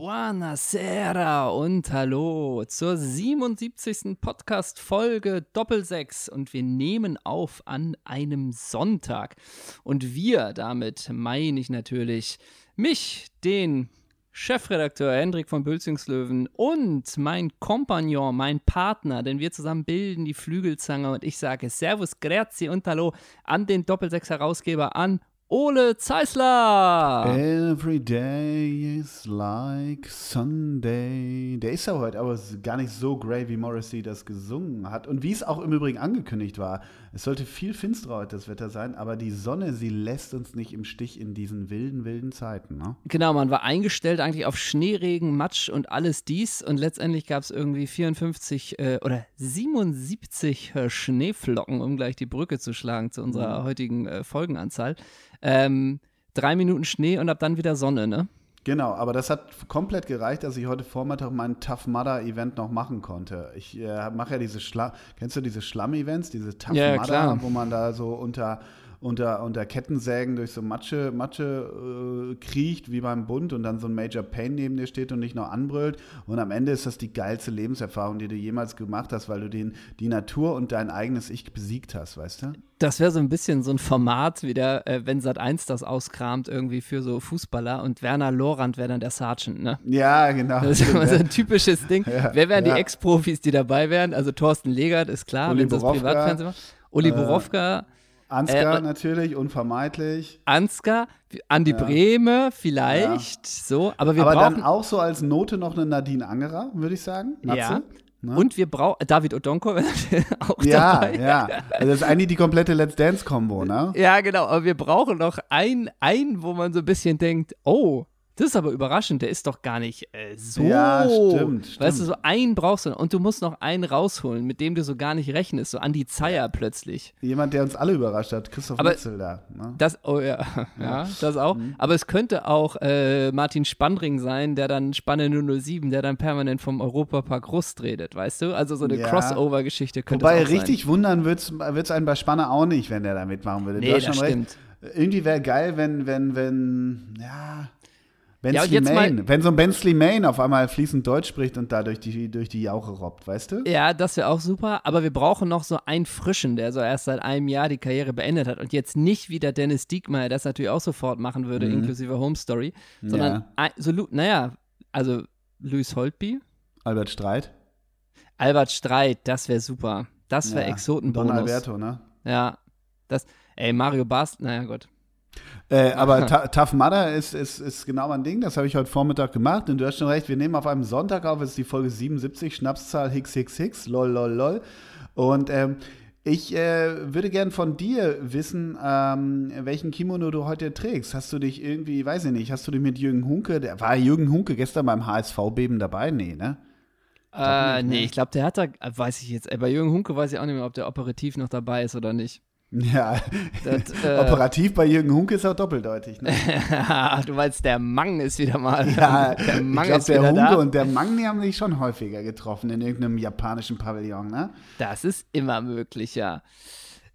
Buonasera und hallo zur 77. Podcast-Folge Doppelsechs und wir nehmen auf an einem Sonntag. Und wir, damit meine ich natürlich mich, den Chefredakteur Hendrik von Bülzingslöwen und mein Kompagnon, mein Partner, denn wir zusammen bilden die Flügelzange und ich sage Servus, Grazie und Hallo an den Doppelsechs-Herausgeber, an Ole Zeisler. Every day is like Sunday. Der ist ja heute aber gar nicht so great, wie Morrissey das gesungen hat. Und wie es auch im Übrigen angekündigt war. Es sollte viel finsterer heute das Wetter sein, aber die Sonne, sie lässt uns nicht im Stich in diesen wilden, wilden Zeiten. Ne? Genau, man war eingestellt eigentlich auf Schneeregen, Matsch und alles dies. Und letztendlich gab es irgendwie 54 äh, oder 77 äh, Schneeflocken, um gleich die Brücke zu schlagen zu unserer mhm. heutigen äh, Folgenanzahl. Ähm, drei Minuten Schnee und ab dann wieder Sonne, ne? Genau, aber das hat komplett gereicht, dass ich heute Vormittag mein Tough Mudder Event noch machen konnte. Ich äh, mache ja diese Schlamm, kennst du diese Schlamm-Events, diese Tough ja, Mudder, klar. wo man da so unter unter, unter Kettensägen durch so Matsche, Matsche äh, kriecht, wie beim Bund, und dann so ein Major Pain neben dir steht und nicht noch anbrüllt. Und am Ende ist das die geilste Lebenserfahrung, die du jemals gemacht hast, weil du den, die Natur und dein eigenes Ich besiegt hast, weißt du? Das wäre so ein bisschen so ein Format, wie der, äh, wenn Sat 1 das auskramt, irgendwie für so Fußballer und Werner Lorand wäre dann der Sergeant, ne? Ja, genau. Das ist immer so ein typisches Ding. Ja, Wer wären ja. die Ex-Profis, die dabei wären? Also Thorsten Legert ist klar, Uli wenn das Privatfernsehen macht. Uli äh, Borowka. Ansgar äh, natürlich, unvermeidlich. Ansgar, Andi ja. Brehme vielleicht, ja. so. Aber wir aber brauchen dann auch so als Note noch eine Nadine Angerer, würde ich sagen. Natze. Ja. Ne? Und wir brauchen David Odonko auch ja, dabei. Ja, also das ist eigentlich die komplette Let's Dance Combo, ne? Ja, genau. Aber wir brauchen noch einen, einen, wo man so ein bisschen denkt, oh, das ist aber überraschend, der ist doch gar nicht äh, so. Ja, stimmt, stimmt. Weißt du, so einen brauchst du und du musst noch einen rausholen, mit dem du so gar nicht rechnest, so Andi Zeier plötzlich. Jemand, der uns alle überrascht hat, Christoph aber Mitzel da. Ne? Das, oh ja, ja, ja, das auch. Mhm. Aber es könnte auch äh, Martin Spandring sein, der dann Spanne 007, der dann permanent vom Europapark Rust redet, weißt du? Also so eine ja. Crossover-Geschichte könnte Wobei richtig wundern wird es einen bei Spanne auch nicht, wenn der da mitmachen würde. Nee, das stimmt. Recht. Irgendwie wäre geil, wenn, wenn, wenn, ja Bensley ja, Main. Wenn so ein Bensley Main auf einmal fließend Deutsch spricht und da durch die, durch die Jauche robbt, weißt du? Ja, das wäre auch super. Aber wir brauchen noch so einen Frischen, der so erst seit einem Jahr die Karriere beendet hat und jetzt nicht wieder Dennis Diekmeyer, das natürlich auch sofort machen würde, mhm. inklusive Home Story, sondern ja. so, naja, also Louis Holtby. Albert Streit. Albert Streit, das wäre super. Das wäre ja. Exotenbonus. Don Alberto, ne? Ja. Das, ey, Mario Bast, naja, Gott. Äh, aber Tough Mudder ist, ist, ist genau mein Ding. Das habe ich heute Vormittag gemacht. Und du hast schon recht, wir nehmen auf einem Sonntag auf. Es ist die Folge 77, Schnapszahl Hix Hix Hix. Lol, lol, lol. Und ähm, ich äh, würde gern von dir wissen, ähm, welchen Kimono du heute trägst. Hast du dich irgendwie, weiß ich nicht, hast du dich mit Jürgen Hunke, der war Jürgen Hunke gestern beim HSV-Beben dabei? Nee, ne? Äh, nee, ich glaube, der hat da, weiß ich jetzt, bei Jürgen Hunke weiß ich auch nicht mehr, ob der operativ noch dabei ist oder nicht. Ja, das, äh, operativ bei Jürgen Hunke ist auch doppeldeutig. Ne? du meinst, der Mang ist wieder mal. Ja, der Mang ich glaub, ist der Hunke da. und der Mang, die haben sich schon häufiger getroffen in irgendeinem japanischen Pavillon, ne? Das ist immer möglich, ja.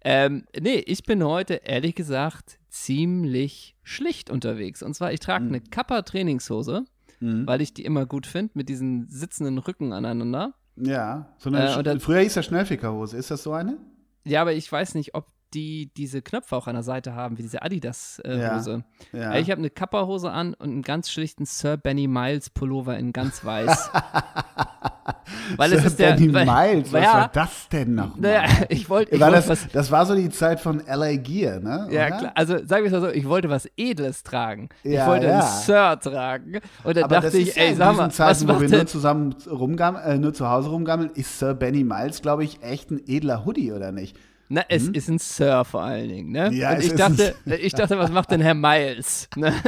Ähm, nee, ich bin heute ehrlich gesagt ziemlich schlicht unterwegs. Und zwar, ich trage mhm. eine Kappa-Trainingshose, mhm. weil ich die immer gut finde, mit diesen sitzenden Rücken aneinander. Ja, so eine, äh, früher hieß das Schnellfickerhose. Ist das so eine? Ja, aber ich weiß nicht, ob die diese Knöpfe auch an der Seite haben, wie diese Adidas-Hose. Äh, ja, ja. Ich habe eine Kappa-Hose an und einen ganz schlichten Sir Benny Miles Pullover in ganz weiß. weil Sir es ist Benny der, weil, Miles, was ja, war das denn noch? Naja, ich wollte. Das, das war so die Zeit von LA Gear, ne? Ja, klar. Also sagen wir es mal so, ich wollte was Edles tragen. Ich wollte einen Sir tragen. Und dann Aber dachte ich, ey, sag mal, Zeiten, was wo wir denn? nur zusammen rumgammeln, äh, nur zu Hause rumgammeln, ist Sir Benny Miles, glaube ich, echt ein edler Hoodie, oder nicht? Na, es hm? ist ein Sir vor allen Dingen, ne? Ja, und ich dachte, ich dachte, was macht denn Herr Miles? Ne?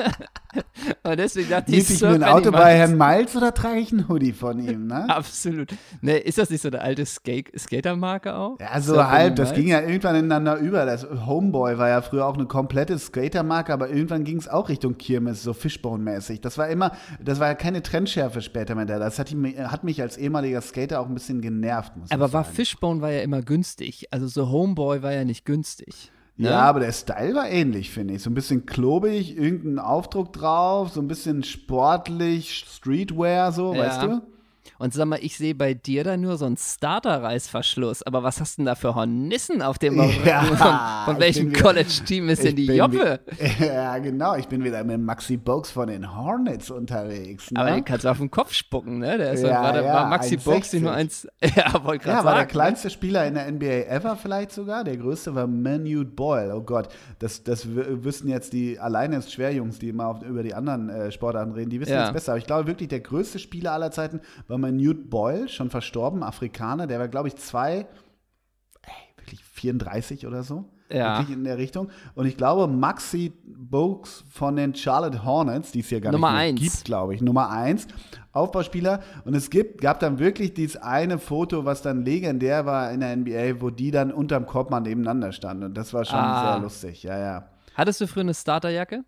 Und deswegen dachte Miet ich, ich mir ein Auto bei Herrn Miles oder trage ich einen Hoodie von ihm, ne? Absolut. Ne, ist das nicht so eine alte Skate Skatermarke auch? Ja, so Sir halb. Das ging ja irgendwann ineinander über. Das Homeboy war ja früher auch eine komplette Skatermarke, aber irgendwann ging es auch Richtung Kirmes, so Fishbone-mäßig. Das war immer, das war ja keine Trendschärfe später mehr da. Das hat, hat mich als ehemaliger Skater auch ein bisschen genervt, muss Aber war Fishbone war ja immer günstig. Also so Homeboy war ja nicht günstig. Ne? Ja, aber der Style war ähnlich, finde ich. So ein bisschen klobig, irgendein Aufdruck drauf, so ein bisschen sportlich, Streetwear, so, ja. weißt du? Und sag mal, ich sehe bei dir da nur so einen Starter-Reißverschluss. Aber was hast du denn da für Hornissen auf dem ja, Von, von welchem College-Team ist denn die Joppe? Ja, genau. Ich bin wieder mit Maxi Bogues von den Hornets unterwegs. Ne? Aber den kannst du auf den Kopf spucken, ne? Der ist ja, war, ja, war Maxi Bogues nur eins. ja, wollte gerade ja, war der ne? kleinste Spieler in der NBA ever vielleicht sogar. Der größte war Manute Boyle. Oh Gott, das, das wüssten jetzt die alleine ist Schwerjungs, die immer auf, über die anderen äh, Sportarten reden, die wissen ja. jetzt besser. Aber ich glaube wirklich, der größte Spieler aller Zeiten war mal Newt Boyle, schon verstorben, Afrikaner, der war, glaube ich, zwei, ey, wirklich 34 oder so. Ja. Wirklich in der Richtung. Und ich glaube, Maxi Bogues von den Charlotte Hornets, die es hier gar Nummer nicht eins. gibt, glaube ich, Nummer eins, Aufbauspieler. Und es gibt, gab dann wirklich dieses eine Foto, was dann legendär war in der NBA, wo die dann unterm Korbmann nebeneinander standen. Und das war schon ah. sehr lustig, ja, ja. Hattest du früher eine Starterjacke?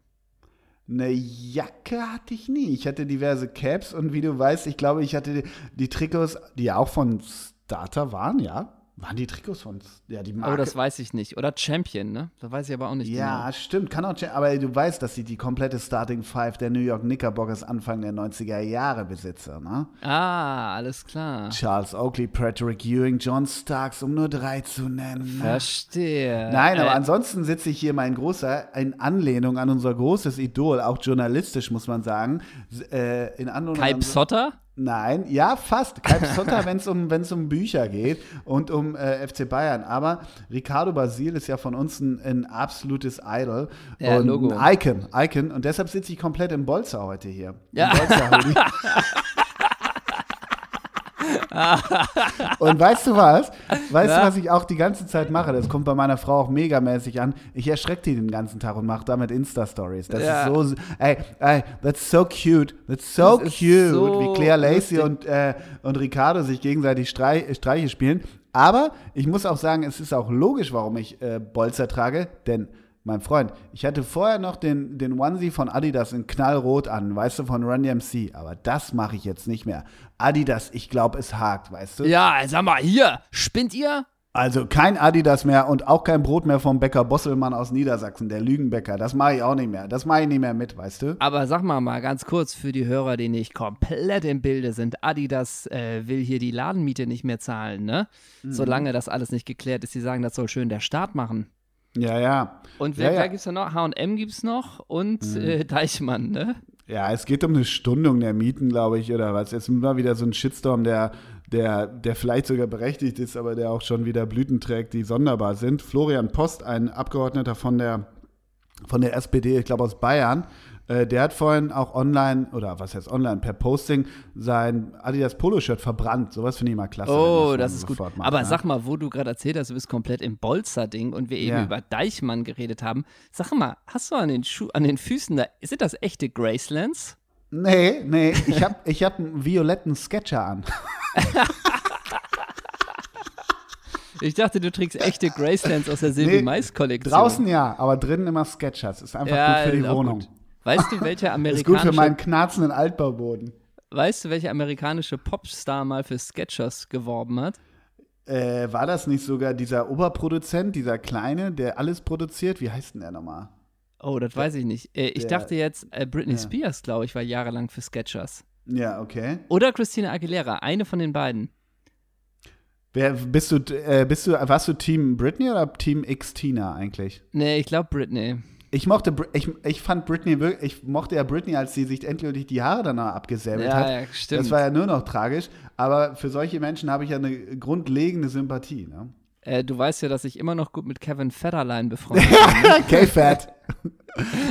Eine Jacke hatte ich nie. Ich hatte diverse Caps und wie du weißt, ich glaube, ich hatte die, die Trikots, die ja auch von Starter waren, ja. Waren die Trikots von ja, die Marke. Oh, das weiß ich nicht. Oder Champion, ne? Das weiß ich aber auch nicht ja, genau. Ja, stimmt. Kann auch Aber du weißt, dass sie die komplette Starting Five der New York Knickerbockers Anfang der 90er Jahre besitzer, ne? Ah, alles klar. Charles Oakley, Patrick Ewing, John Starks, um nur drei zu nennen. Verstehe. Nein, aber äh, ansonsten sitze ich hier mein großer, in Anlehnung an unser großes Idol, auch journalistisch, muss man sagen. Äh, in Anlehnung Kai Psotter? Nein, ja, fast. Kai Psotter, wenn es um, um Bücher geht und um äh, FC Bayern. Aber Ricardo Basil ist ja von uns ein, ein absolutes Idol ja, und Logo. ein Icon, Icon. Und deshalb sitze ich komplett im Bolzer heute hier. Ja. und weißt du was? Weißt ja? du, was ich auch die ganze Zeit mache? Das kommt bei meiner Frau auch megamäßig an. Ich erschrecke die den ganzen Tag und mache damit Insta-Stories. Das ja. ist so, ey, ey, that's so cute. That's so das cute, so wie Claire Lacey und, äh, und Ricardo sich gegenseitig Streich, Streiche spielen. Aber ich muss auch sagen, es ist auch logisch, warum ich äh, Bolzer trage, denn mein Freund, ich hatte vorher noch den, den Onesie von Adidas in Knallrot an, weißt du, von Run DMC, aber das mache ich jetzt nicht mehr. Adidas, ich glaube, es hakt, weißt du? Ja, sag mal, hier, spinnt ihr? Also kein Adidas mehr und auch kein Brot mehr vom Bäcker Bosselmann aus Niedersachsen, der Lügenbäcker. Das mache ich auch nicht mehr. Das mache ich nicht mehr mit, weißt du? Aber sag mal mal ganz kurz für die Hörer, die nicht komplett im Bilde sind. Adidas äh, will hier die Ladenmiete nicht mehr zahlen, ne? Mhm. Solange das alles nicht geklärt ist. Sie sagen, das soll schön der Staat machen. Ja, ja. Und wer, ja, ja. gibt es noch? HM gibt es noch und mhm. äh, Deichmann, ne? Ja, es geht um eine Stundung der Mieten, glaube ich, oder was. Jetzt mal wieder so ein Shitstorm, der, der, der vielleicht sogar berechtigt ist, aber der auch schon wieder Blüten trägt, die sonderbar sind. Florian Post, ein Abgeordneter von der, von der SPD, ich glaube aus Bayern, äh, der hat vorhin auch online, oder was heißt online, per Posting sein Adidas Poloshirt verbrannt. Sowas finde ich mal klasse. Oh, das, das ist gut. Macht, Aber ne? sag mal, wo du gerade erzählt hast, du bist komplett im Bolzer-Ding und wir eben ja. über Deichmann geredet haben. Sag mal, hast du an den, Schuh, an den Füßen da, sind das echte Gracelands? Nee, nee, ich habe ich hab einen violetten Sketcher an. Ich dachte, du trägst echte Gracelands aus der Silvi Mais Kollektion. Draußen ja, aber drinnen immer Sketchers. Ist einfach ja, gut für die Wohnung. Gut. Weißt du, welcher amerikanische. ist gut für meinen knarzenden Altbauboden. Weißt du, welcher amerikanische Popstar mal für Sketchers geworben hat? Äh, war das nicht sogar dieser Oberproduzent, dieser Kleine, der alles produziert? Wie heißt denn der nochmal? Oh, das weiß ich nicht. Äh, ich der, dachte jetzt, äh, Britney ja. Spears, glaube ich, war jahrelang für Sketchers. Ja, okay. Oder Christina Aguilera, eine von den beiden. Wer, bist du, äh, bist du, warst du Team Britney oder Team X Tina eigentlich? Nee, ich glaube Britney. Ich mochte, ich, ich fand Britney wirklich, ich mochte ja Britney, als sie sich endgültig die Haare danach abgesäbelt ja, hat. Ja, stimmt. Das war ja nur noch tragisch. Aber für solche Menschen habe ich ja eine grundlegende Sympathie. Ne? Äh, du weißt ja, dass ich immer noch gut mit Kevin Federline befreundet bin. Ne? K-Fat.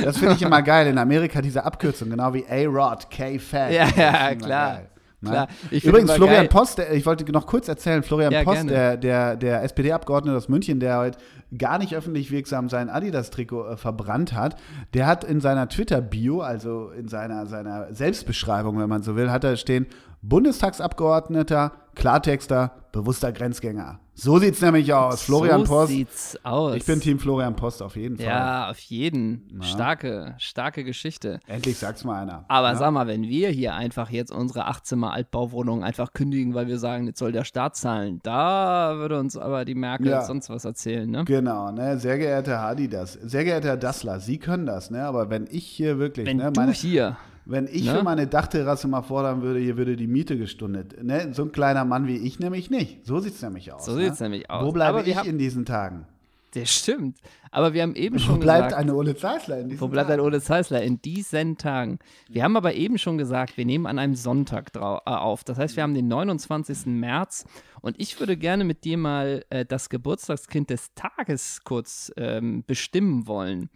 Das finde ich immer geil. In Amerika diese Abkürzung, genau wie A-Rod, K-Fat. Ja, ja, klar. Geil. Ne? Klar. Übrigens, Florian geil. Post, der, ich wollte noch kurz erzählen, Florian ja, Post, der, der, der SPD-Abgeordnete aus München, der heute gar nicht öffentlich wirksam sein Adidas-Trikot äh, verbrannt hat, der hat in seiner Twitter-Bio, also in seiner, seiner Selbstbeschreibung, wenn man so will, hat er stehen, Bundestagsabgeordneter, Klartexter, bewusster Grenzgänger. So sieht es nämlich aus. Florian so Post. So sieht's aus. Ich bin Team Florian Post auf jeden Fall. Ja, auf jeden. Na? Starke, starke Geschichte. Endlich sag's mal einer. Aber ja? sag mal, wenn wir hier einfach jetzt unsere Achtzimmer Altbauwohnung einfach kündigen, weil wir sagen, jetzt soll der Staat zahlen, da würde uns aber die Merkel ja. sonst was erzählen, ne? Genau, ne? Sehr geehrter Hadi, das. Sehr geehrter Herr Dassler, Sie können das, ne? Aber wenn ich hier wirklich, wenn ne, du meine, hier wenn ich ne? für meine Dachterrasse mal fordern würde, hier würde die Miete gestundet. Ne? So ein kleiner Mann wie ich nämlich nicht. So sieht es nämlich aus. So sieht es nämlich aus. Wo bleibe ich in diesen Tagen? Der stimmt. Aber wir haben eben schon Wo bleibt gesagt, eine Ole Zeisler in diesen Wo bleibt Tagen? ein Ole Zeisler in diesen Tagen? Wir haben aber eben schon gesagt, wir nehmen an einem Sonntag äh, auf. Das heißt, wir haben den 29. März und ich würde gerne mit dir mal äh, das Geburtstagskind des Tages kurz ähm, bestimmen wollen.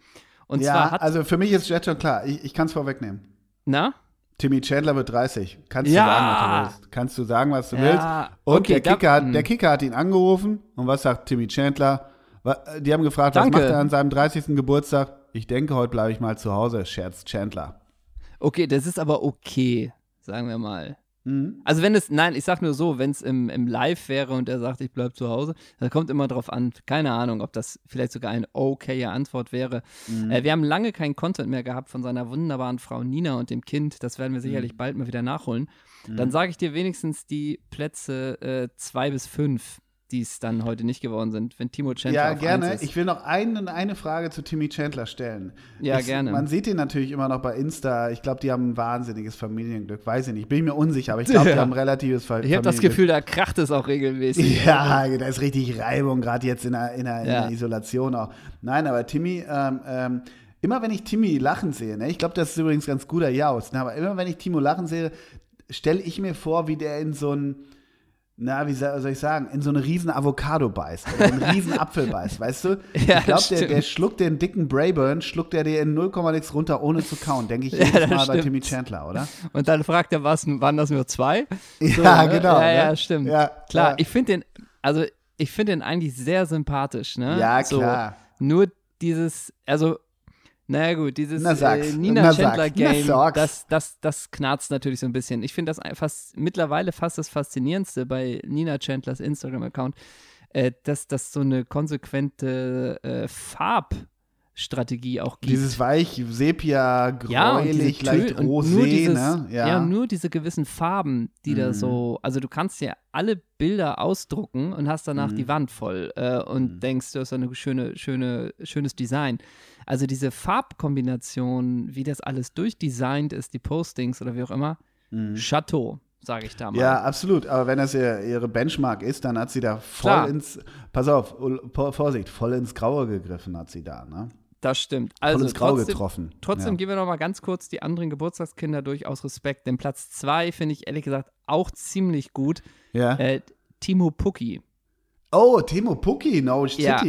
Und ja, zwar hat. also für mich ist jetzt schon klar. Ich, ich kann es vorwegnehmen. Na? Timmy Chandler wird 30. Kannst Ja. du sagen, was du willst. Kannst du sagen, was du Ja, willst. Und okay, der, Kicker hat, der Kicker hat ihn angerufen. Und was sagt Timmy Chandler? Wa- Die haben gefragt, Danke. was macht er an seinem 30. Geburtstag? Ich denke, heute bleibe ich mal zu Hause, scherzt Chandler. Okay, das ist aber okay, sagen wir mal. Mhm. Also wenn es, nein, ich sag nur so, wenn es im, im Live wäre und er sagt, ich bleib zu Hause, dann kommt immer drauf an, keine Ahnung, ob das vielleicht sogar eine okaye Antwort wäre. Mhm. Äh, wir haben lange keinen Content mehr gehabt von seiner wunderbaren Frau Nina und dem Kind, das werden wir sicherlich Mhm. bald mal wieder nachholen. Dann sage ich dir wenigstens die Plätze äh, zwei bis fünf, die es dann heute nicht geworden sind, wenn Timo Chandler Ja, gerne. Ich will noch eine, eine Frage zu Timmy Chandler stellen. Ja, ich, gerne. Man sieht ihn natürlich immer noch bei Insta. Ich glaube, die haben ein wahnsinniges Familienglück. Weiß ich nicht. Bin ich mir unsicher, aber ich glaube, die Ja. haben ein relatives Fa ich habe das Familienglück. Gefühl, da kracht es auch regelmäßig. Ja, da ist richtig Reibung, gerade jetzt in der, in, der, in Ja. der Isolation auch. Nein, aber Timmy, ähm, ähm, immer wenn ich Timmy lachen sehe, ne, ich glaube, das ist übrigens ganz guter Jaus, ne, aber immer wenn ich Timo lachen sehe, stelle ich mir vor, wie der in so ein, na, wie soll ich sagen, in so eine riesen Avocado beißt oder einen riesen Apfel beißt, weißt du? Ja, ich glaube, der, der schluckt den dicken Brayburn, schluckt der dir in 0, nix runter, ohne zu kauen, denke ich Ja, jedes Mal bei stimmt. Timmy Chandler, oder? Und dann fragt er, was, waren das nur zwei? Ja, ne? genau. Ja, ja, ne? stimmt. Ja, Klar, ja. ich finde den, also ich finde den eigentlich sehr sympathisch, ne? Ja, So, klar. nur dieses, also, naja gut, dieses Na, äh, Nina Na, Chandler sag's. Na, Game, das, das, das knarzt natürlich so ein bisschen. Ich finde das fast mittlerweile fast das Faszinierendste bei Nina Chandlers Instagram-Account, äh, dass das so eine konsequente äh, Farbstrategie auch gibt. Dieses weich, sepia, Ja, gräulich, leicht Tö- und rosé, ne? Ja. nur diese gewissen Farben, die da Mhm. so, also du kannst ja alle Bilder ausdrucken und hast danach Mhm. die Wand voll äh, und Mhm. denkst, du hast eine schöne, schöne, schönes Design. Also diese Farbkombination, wie das alles durchdesignt ist, die Postings oder wie auch immer, Mhm. Chateau, sage ich da mal. Ja, absolut. Aber wenn das ihr, ihre Benchmark ist, dann hat sie da voll Klar. ins, pass auf, Vorsicht, voll ins Graue gegriffen hat sie da, ne? Das stimmt. Voll Also ins Graue trotzdem, getroffen. Trotzdem ja. gehen wir noch mal ganz kurz die anderen Geburtstagskinder durch aus Respekt. Denn Platz zwei finde ich ehrlich gesagt auch ziemlich gut. ja. Äh, Timo Pucki. Oh, Timo Pucki, Norwich Ja.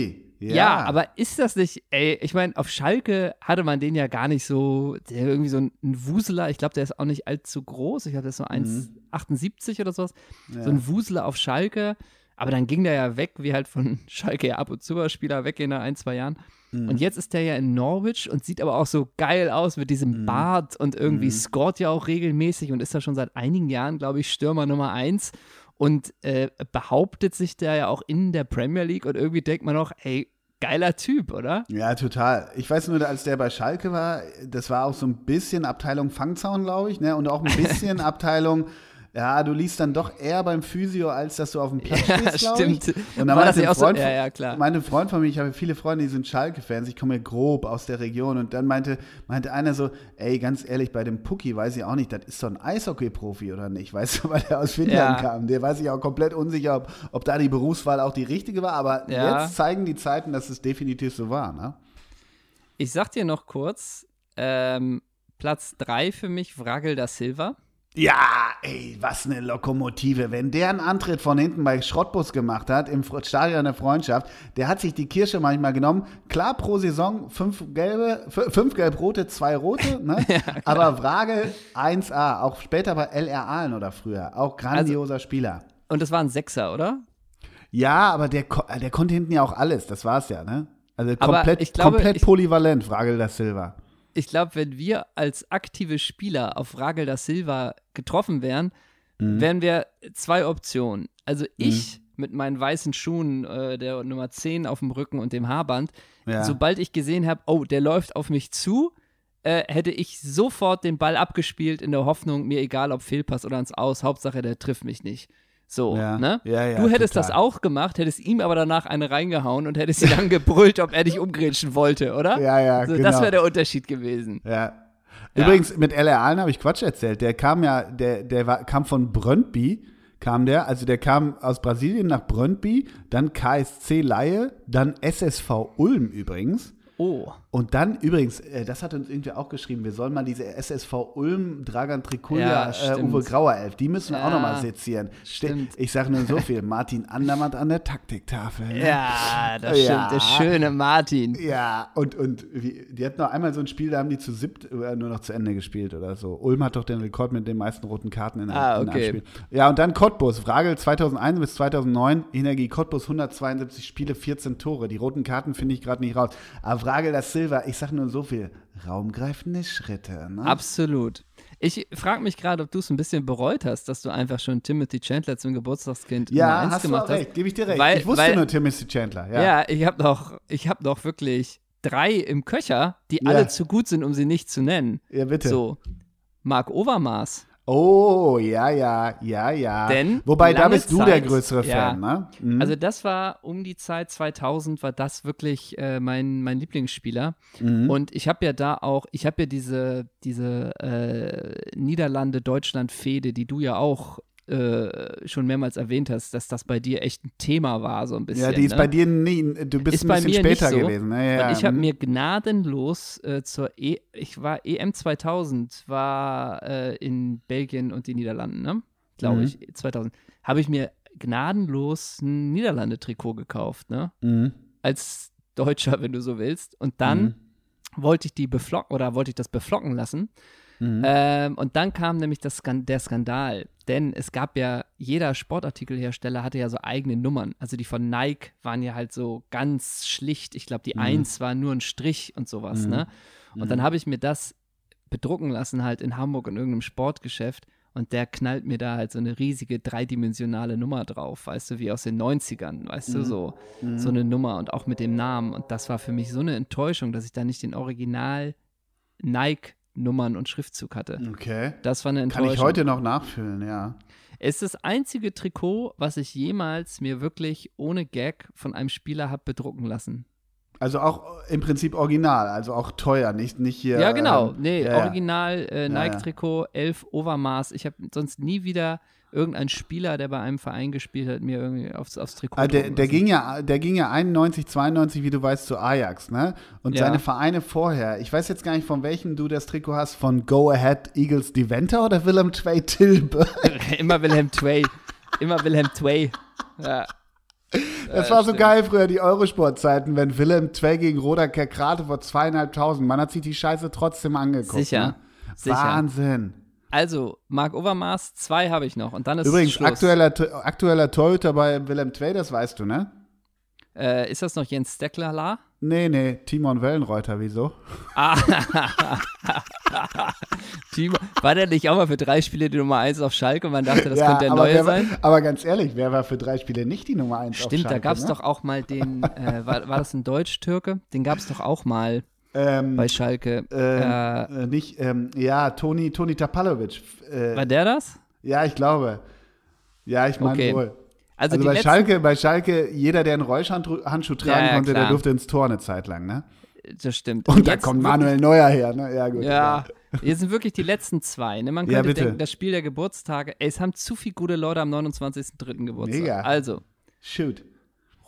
City. Ja. aber ist das nicht, ey, ich meine, auf Schalke hatte man den ja gar nicht so, der irgendwie so ein, ein Wuseler, ich glaube, der ist auch nicht allzu groß, ich glaube, der ist so 1,78 oder sowas, Mhm. Ja. so ein Wuseler auf Schalke, aber dann ging der ja weg, wie halt von Schalke ja ab und zu Spieler weggehen nach ein, zwei Jahren. Mhm. Und jetzt ist der ja in Norwich und sieht aber auch so geil aus mit diesem Mhm. Bart und irgendwie scoret ja auch regelmäßig und ist da schon seit einigen Jahren, glaube ich, Stürmer Nummer eins und äh, behauptet sich da ja auch in der Premier League und irgendwie denkt man auch, ey, geiler Typ, oder? Ja, total. Ich weiß nur, als der bei Schalke war, das war auch so ein bisschen Abteilung Fangzaun, glaube ich, ne? Und auch ein bisschen Abteilung, ja, du liest dann doch eher beim Physio, als dass du auf dem Platz Ja, stehst, glaube ich. stimmt. Und War dann das meinte nicht ein auch so? Freund, Ja, von- ja, klar. meinte ein Freund von mir, ich habe viele Freunde, die sind Schalke-Fans, ich komme ja grob aus der Region und dann meinte, meinte einer so, ey, ganz ehrlich, bei dem Pucki weiß ich auch nicht, das ist so ein Eishockey-Profi oder nicht, weißt du, weil der aus Finnland Ja. kam. Der weiß ich auch komplett unsicher, ob, ob da die Berufswahl auch die richtige war, aber Ja. jetzt zeigen die Zeiten, dass es definitiv so war, ne? Ich sag dir noch kurz, ähm, Platz 3 für mich, Wragel da Silva. Ja, ey, was eine Lokomotive. Wenn der einen Antritt von hinten bei Schrottbus gemacht hat, im Stadion der Freundschaft, der hat sich die Kirsche manchmal genommen. Klar, pro Saison fünf gelbe, fünf gelb-rote, zwei rote, ne? Aber Wrage 1A, auch später bei LR Aalen oder früher, auch grandioser Spieler. Und das war ein Sechser, oder? Ja, aber der, der konnte hinten ja auch alles, das war's ja, ne? Also komplett, glaube, komplett polyvalent, Fragel da Silva. Ich glaube, wenn wir als aktive Spieler auf Wragel da Silva getroffen wären, Mhm. wären wir zwei Optionen. Also ich mit meinen weißen Schuhen, äh, der Nummer 10 auf dem Rücken und dem Haarband, Ja. sobald ich gesehen habe, oh, der läuft auf mich zu, äh, hätte ich sofort den Ball abgespielt in der Hoffnung, mir egal ob Fehlpass oder ans Aus, Hauptsache der trifft mich nicht. So, Ja. ne? Ja, ja, du hättest total. das auch gemacht, hättest ihm aber danach eine reingehauen und hättest ihn dann gebrüllt, ob er dich umgrätschen wollte, oder? Ja, ja, so, genau. Das wäre der Unterschied gewesen. Ja. Übrigens, mit LR Allen habe ich Quatsch erzählt. Der kam ja, der, der war, kam von Brøndby, kam der, also der kam aus Brasilien nach Brøndby, dann KSC Laie, dann SSV Ulm übrigens. Oh. Und dann übrigens, äh, das hat uns irgendwie auch geschrieben, wir sollen mal diese SSV Ulm, Dragan Trikulja, Ja, äh. Uwe Grauerelf, die müssen wir auch Ja, nochmal sezieren. Stimmt. Ich sage nur so viel, Martin Andermatt an der Taktiktafel. ne? Ja, das Ja. stimmt. Der schöne Martin. Ja, und, und wie, die hatten noch einmal so ein Spiel, da haben die zu siebt äh, nur noch zu Ende gespielt oder so. Ulm hat doch den Rekord mit den meisten roten Karten in, einem- Ah, in einem okay. Spiel. Ja, und dann Cottbus. Frage 2001 bis 2009. Energie Cottbus 172 Spiele, 14 Tore. Die roten Karten finde ich gerade nicht raus. Aber Frage das Silva, ich sage nur so viel. Raumgreifende Schritte. Ne? Absolut. Ich frage mich gerade, ob du es ein bisschen bereut hast, dass du einfach schon Timothy Chandler zum Geburtstagskind Nummer ja, eins hast du gemacht auch recht. Gebe ich dir recht. Weil- ich wusste weil- nur Timothy Chandler. Ja. Ja, ich habe noch, ich habe noch wirklich drei im Köcher, die Ja. alle zu gut sind, um sie nicht zu nennen. Ja, bitte. So, Marc Overmars. Oh, ja, ja, ja, ja. Denn Wobei, da bist du der Zeit- größere ja. Fan, ne? Mhm. Also das war um die Zeit 2000, war das wirklich äh, mein, mein Lieblingsspieler. Mhm. Und ich habe ja da auch, ich habe ja diese, diese äh, Niederlande-Deutschland-Fehde, die du ja auch äh, schon mehrmals erwähnt hast, dass das bei dir echt ein Thema war, so ein bisschen. ja, die ist ne? bei dir nie, du bist Ist ein bei bisschen mir später so. gewesen. Ne? Ja, Und ich habe mhm. mir gnadenlos äh, zur E, ich war EM 2000, war äh, in Belgien und den Niederlanden, ne? Glaube Mhm. ich, 2000. Habe ich mir gnadenlos ein Niederlande-Trikot gekauft, ne? Mhm. Als Deutscher, wenn du so willst. Und dann Mhm. wollte ich die beflocken oder wollte ich das beflocken lassen. Mhm. Ähm, und dann kam nämlich das Skan der Skandal. Denn es gab ja, jeder Sportartikelhersteller hatte ja so eigene Nummern. Also die von Nike waren ja halt so ganz schlicht. Ich glaube, die 1 war nur ein Strich und sowas, Mhm. ne? Und dann habe ich mir das bedrucken lassen, halt in Hamburg in irgendeinem Sportgeschäft. Und der knallt mir da halt so eine riesige dreidimensionale Nummer drauf, weißt du, wie aus den 90ern, weißt du, so, so eine Nummer und auch mit dem Namen. Und das war für mich so eine Enttäuschung, dass ich da nicht den Original Nike-Nummern und Schriftzug hatte. Okay. Das war eine Kann Enttäuschung. ich heute noch nachfühlen, ja. Es ist das einzige Trikot, was ich jemals mir wirklich ohne Gag von einem Spieler habe bedrucken lassen. Also auch im Prinzip original, also auch teuer, nicht, nicht hier. ja, genau. ähm, Nee, ja. Original äh, Nike-Trikot, 11 Overmaß. Ich habe sonst nie wieder irgendeinen Spieler, der bei einem Verein gespielt hat, mir irgendwie aufs, aufs Trikot Ah, der, der, ging ja, der ging ja 91, 92, wie du weißt, zu Ajax, ne? Und Ja. seine Vereine vorher, ich weiß jetzt gar nicht, von welchem du das Trikot hast, von Go Ahead Eagles Deventer oder Willem Twey Tilbe? Immer Wilhelm Tway. Immer Wilhelm Tway. Ja. Das Ja, war so stimmt. geil früher, die Eurosport-Zeiten, wenn Willem Twey gegen Roda Kerkrate vor zweieinhalbtausend. Man hat sich die Scheiße trotzdem angeguckt. Sicher. Ne? Sicher. Wahnsinn. Also, Marc Overmaß, zwei habe ich noch. Und dann ist Übrigens, Schluss. aktueller, aktueller Torhüter bei Willem Twey, das weißt du, ne? Äh, ist das noch Jens Steckler la? Nee, nee, Timon Wellenreuter, wieso? Ah. Timo, war der nicht auch mal für drei Spiele die Nummer 1 auf Schalke und man dachte, das könnte der Neue sein? war- aber ganz ehrlich, wer war für drei Spiele nicht die Nummer 1 auf Stimmt, da Schalke, gab es ne? doch auch mal den, äh, war, war das ein Deutsch-Türke? Den gab es doch auch mal ähm, bei Schalke. äh, äh, nicht, ähm, ja, Toni, Toni Tapalovic. Äh, war der das? ja, ich glaube. Ja, ich meine Okay. wohl. Also, Also bei Schalke, bei Schalke, jeder, der einen Räuschhandschuh tragen ja, konnte, der klar. durfte ins Tor eine Zeit lang, ne? das stimmt. Und da jetzt kommt Manuel Neuer her, ne? Ja, gut. Ja, hier sind wirklich die letzten zwei. Ne? Man Ja, könnte bitte. denken, das Spiel der Geburtstage, ey, es haben zu viele gute Leute am 29.03. Geburtstag. Mega. Also, Shoot.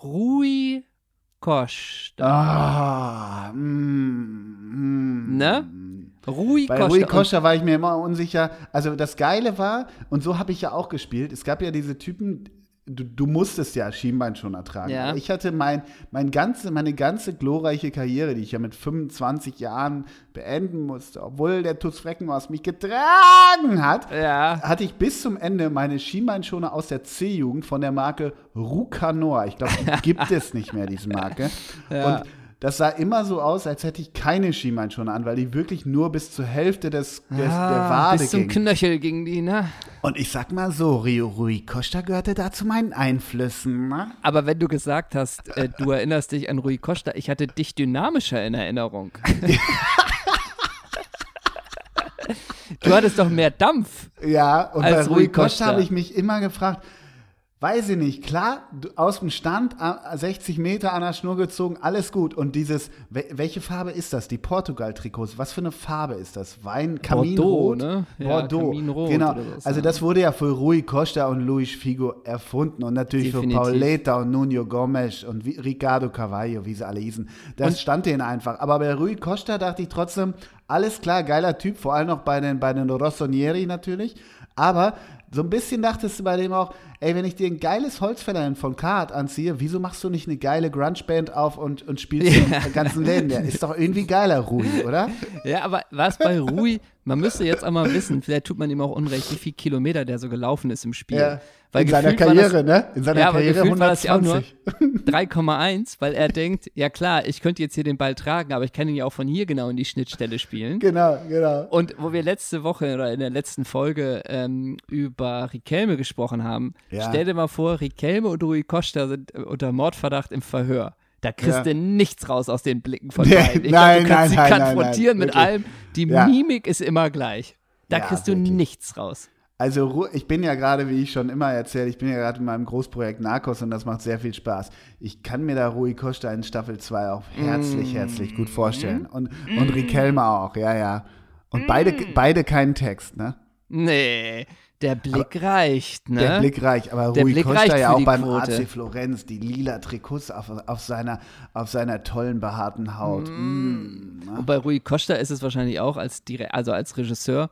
Rui Costa. Ah, mm, mm. Ne? Rui Bei Costa. Rui Costa war ich mir immer unsicher. Also das Geile war, und so habe ich ja auch gespielt, es gab ja diese Typen, du, du musstest ja Schienbein schon ertragen. Ja. Ich hatte mein, mein ganze, meine ganze glorreiche Karriere, die ich ja mit 25 Jahren beenden musste, obwohl der Tuss Freckenhaus mich getragen hat, Ja. hatte ich bis zum Ende meine Schienbeinschoner aus der C-Jugend von der Marke Rucanor. Ich glaube, die gibt es nicht mehr, diese Marke. Ja. Und das sah immer so aus, als hätte ich keine Schienbeinschoner an, weil die wirklich nur bis zur Hälfte des, des, der Ah, Wade bis zum ging. Knöchel ging die, ne? Und ich sag mal so, Rio Rui Costa gehörte da zu meinen Einflüssen. Ne? Aber wenn du gesagt hast, äh, du erinnerst dich an Rui Costa, ich hatte dich dynamischer in Erinnerung. du hattest doch mehr Dampf. Ja, und Als bei Rui Rui Costa Costa. habe ich mich immer gefragt, Weiß ich nicht, klar, aus dem Stand, 60 Meter an der Schnur gezogen, alles gut. Und dieses, welche Farbe ist das? Die Portugal-Trikots, was für eine Farbe ist das? Wein, Kaminrot? Bordeaux, ne? Bordeaux. Ja, Kaminrot genau. So, also das wurde ja für Rui Costa und Luis Figo erfunden und natürlich Definitiv. für Pauleta und Nuno Gomes und Ricardo Carvalho, wie sie alle hießen. Das und stand denen einfach. Aber bei Rui Costa dachte ich trotzdem, alles klar, geiler Typ, vor allem noch bei den, bei den Rossonieri natürlich. Aber so ein bisschen dachtest du bei dem auch, ey, wenn ich dir ein geiles Holzfällerin von Card anziehe, wieso machst du nicht eine geile Grunge-Band auf und, und spielst ja. den ganzen Läden? Der ist doch irgendwie geiler, Rui, oder? Ja, aber was bei Rui, man müsste jetzt auch mal wissen, vielleicht tut man ihm auch unrecht, wie viele Kilometer der so gelaufen ist im Spiel. Ja. Weil in seiner Karriere, das, ne? In seiner ja, Karriere 120. 3,1, weil er denkt, ja klar, ich könnte jetzt hier den Ball tragen, aber ich kann ihn ja auch von hier genau in die Schnittstelle spielen. Genau, genau. Und wo wir letzte Woche oder in der letzten Folge ähm, über Riquelme gesprochen haben, ja. stell dir mal vor, Riquelme und Rui Costa sind unter Mordverdacht im Verhör. Da kriegst ja. du nichts raus aus den Blicken von beiden. Ich nein, glaub, du kannst nein, sie nein, konfrontieren nein, mit allem. Die ja. Mimik ist immer gleich. Da kriegst du wirklich. nichts raus. Also ich bin ja gerade, wie ich schon immer erzähle, ich bin ja gerade in meinem Großprojekt Narcos und das macht sehr viel Spaß. Ich kann mir da Rui Costa in Staffel 2 auch herzlich, mm. herzlich gut vorstellen. Und, mm. und Riquelme auch, ja, ja. Und mm. beide, beide keinen Text, ne? Nee, der Blick aber, reicht, ne? Der Blick reicht, aber der Rui Blick Costa ja auch beim Quote. AC Florenz, die lila Trikots auf, auf, seiner, auf seiner tollen, behaarten Haut. Mm. Und bei Rui Costa ist es wahrscheinlich auch als, also als Regisseur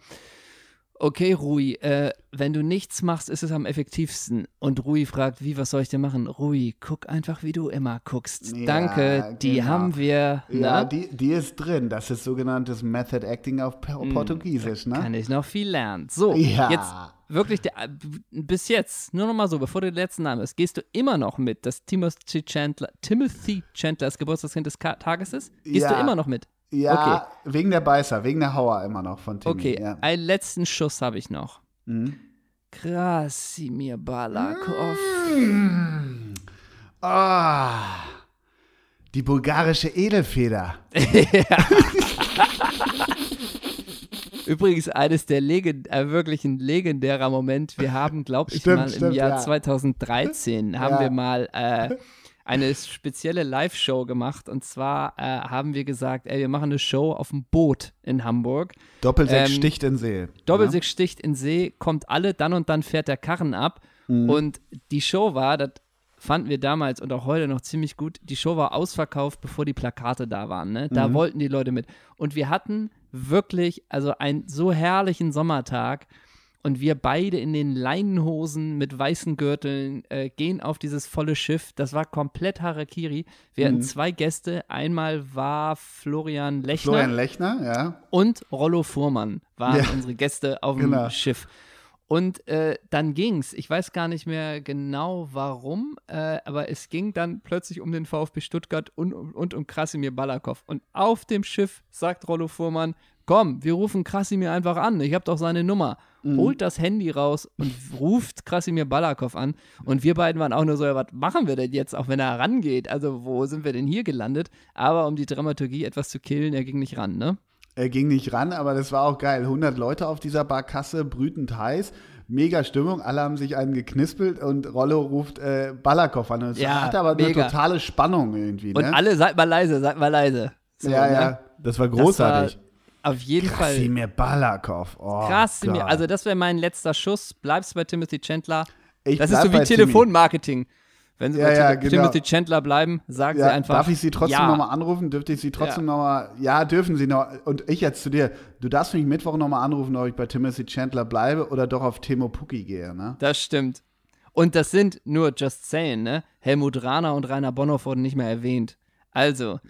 okay, Rui, äh, wenn du nichts machst, ist es am effektivsten. Und Rui fragt, wie, was soll ich denn machen? Rui, guck einfach, wie du immer guckst. Ja, Danke, die genau. haben wir. Ja, die, die ist drin. Das ist sogenanntes Method Acting auf hm, Portugiesisch, ne? Kann ich noch viel lernen. So, ja. jetzt wirklich, der, bis jetzt, nur noch mal so, bevor du den letzten Namen ist, gehst du immer noch mit, dass Timothy Chandler, Timothy Chandlers Geburtstagskind des Tages ist? Gehst ja. du immer noch mit? Ja, okay. wegen der Beißer, wegen der Hauer immer noch von Timmy. Okay, ja. einen letzten Schuss habe ich noch. Mhm. Krasimir Balakov. Mm. Oh, die bulgarische Edelfeder. Übrigens eines der Legend, äh, wirklich ein legendärer Moment. Wir haben, glaube ich, stimmt, mal im stimmt, Jahr ja. 2013 haben ja. wir mal äh, eine spezielle Live-Show gemacht. Und zwar äh, haben wir gesagt, ey, wir machen eine Show auf dem Boot in Hamburg. Doppelsechs ähm, sticht in See. Doppelsechs ja? sticht in See, kommt alle, dann und dann fährt der Karren ab. Mhm. Und die Show war, das fanden wir damals und auch heute noch ziemlich gut, die Show war ausverkauft, bevor die Plakate da waren. Ne? Da mhm. wollten die Leute mit. Und wir hatten wirklich, also einen so herrlichen Sommertag und wir beide in den Leinenhosen mit weißen Gürteln äh, gehen auf dieses volle Schiff. Das war komplett Harakiri. Wir mhm. hatten zwei Gäste. Einmal war Florian Lechner. Florian Lechner, ja. Und Rollo Fuhrmann waren ja. unsere Gäste auf dem genau. Schiff. Und äh, dann ging's. Ich weiß gar nicht mehr genau warum, äh, aber es ging dann plötzlich um den VfB Stuttgart und, und um Krasimir Balakow. Und auf dem Schiff sagt Rollo Fuhrmann: Komm, wir rufen Krasimir einfach an. Ich habe doch seine Nummer. Mhm. Holt das Handy raus und ruft Krasimir Balakow an. Und wir beiden waren auch nur so: ja, Was machen wir denn jetzt, auch wenn er rangeht? Also, wo sind wir denn hier gelandet? Aber um die Dramaturgie etwas zu killen, er ging nicht ran, ne? Er ging nicht ran, aber das war auch geil. 100 Leute auf dieser Barkasse, brütend heiß. Mega Stimmung, alle haben sich einen geknispelt und Rollo ruft äh, Balakow an. Es ja, hatte aber mega. eine totale Spannung irgendwie. Ne? Und alle, seid mal leise, seid mal leise. So, ja, ne? ja, das war großartig. Das war auf jeden Krass, Fall. Krasimir Balakow. Oh, Krasimir, also das wäre mein letzter Schuss. Bleibst bei Timothy Chandler. Ich das ist so wie Telefonmarketing. Timmy. Wenn Sie ja, bei ja, genau. Timothy Chandler bleiben, sagen ja, Sie einfach. Darf ich Sie trotzdem ja. nochmal anrufen? Dürfte ich Sie trotzdem ja. nochmal. Ja, dürfen Sie noch. Und ich jetzt zu dir. Du darfst mich Mittwoch nochmal anrufen, ob ich bei Timothy Chandler bleibe oder doch auf Timo Pucki gehe, ne? Das stimmt. Und das sind nur Just Saying, ne? Helmut Rahner und Rainer Bonhoff wurden nicht mehr erwähnt. Also,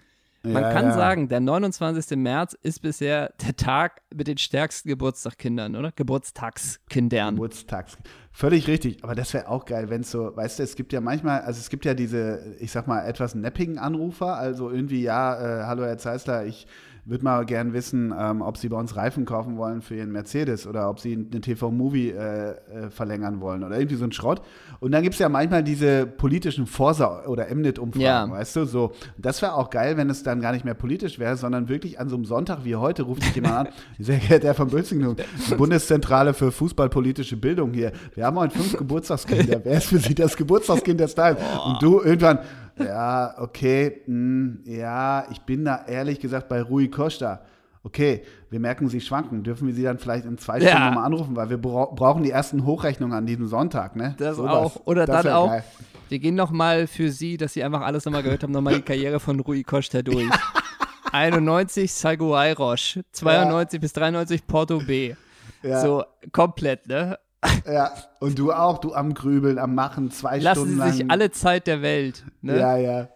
man ja, kann ja. sagen, der 29. März ist bisher der Tag mit den stärksten Geburtstagskindern, oder? Geburtstagskindern. Geburtstags. Völlig richtig. Aber das wäre auch geil, wenn es so, weißt du, es gibt ja manchmal, also es gibt ja diese, ich sag mal, etwas neppigen Anrufer. Also irgendwie, ja, äh, hallo Herr Zeisler, ich würde mal gern wissen, ähm, ob sie bei uns Reifen kaufen wollen für ihren Mercedes oder ob sie eine TV-Movie äh, äh, verlängern wollen oder irgendwie so ein Schrott. Und dann gibt es ja manchmal diese politischen Forsa- oder Mnet-Umfragen, ja. weißt du, so. Das wäre auch geil, wenn es dann gar nicht mehr politisch wäre, sondern wirklich an so einem Sonntag wie heute ruft sich jemand an, sehr geehrter Herr von Bülzing, die Bundeszentrale für fußballpolitische Bildung hier. Wir haben heute fünf Geburtstagskinder. Wer ist für Sie das Geburtstagskind des Tages? Und du irgendwann, ja, okay, mh, hm, ja, ich bin da ehrlich gesagt bei Rui Costa. Okay, wir merken, Sie schwanken. Dürfen wir Sie dann vielleicht in zwei ja. Stunden nochmal anrufen, weil wir bra brauchen die ersten Hochrechnungen an diesem Sonntag, ne? Das so auch. Oder das dann auch. Geil. Wir gehen nochmal für Sie, dass Sie einfach alles nochmal gehört haben, nochmal die Karriere von Rui Costa durch. 91 Saguairos, 92 ja. bis 93 Porto B. Ja. So komplett, ne? Ja, und du auch, du am Grübeln, am Machen, zwei Lassen Stunden lang. Lassen sich alle Zeit der Welt. Ne? Ja, ja.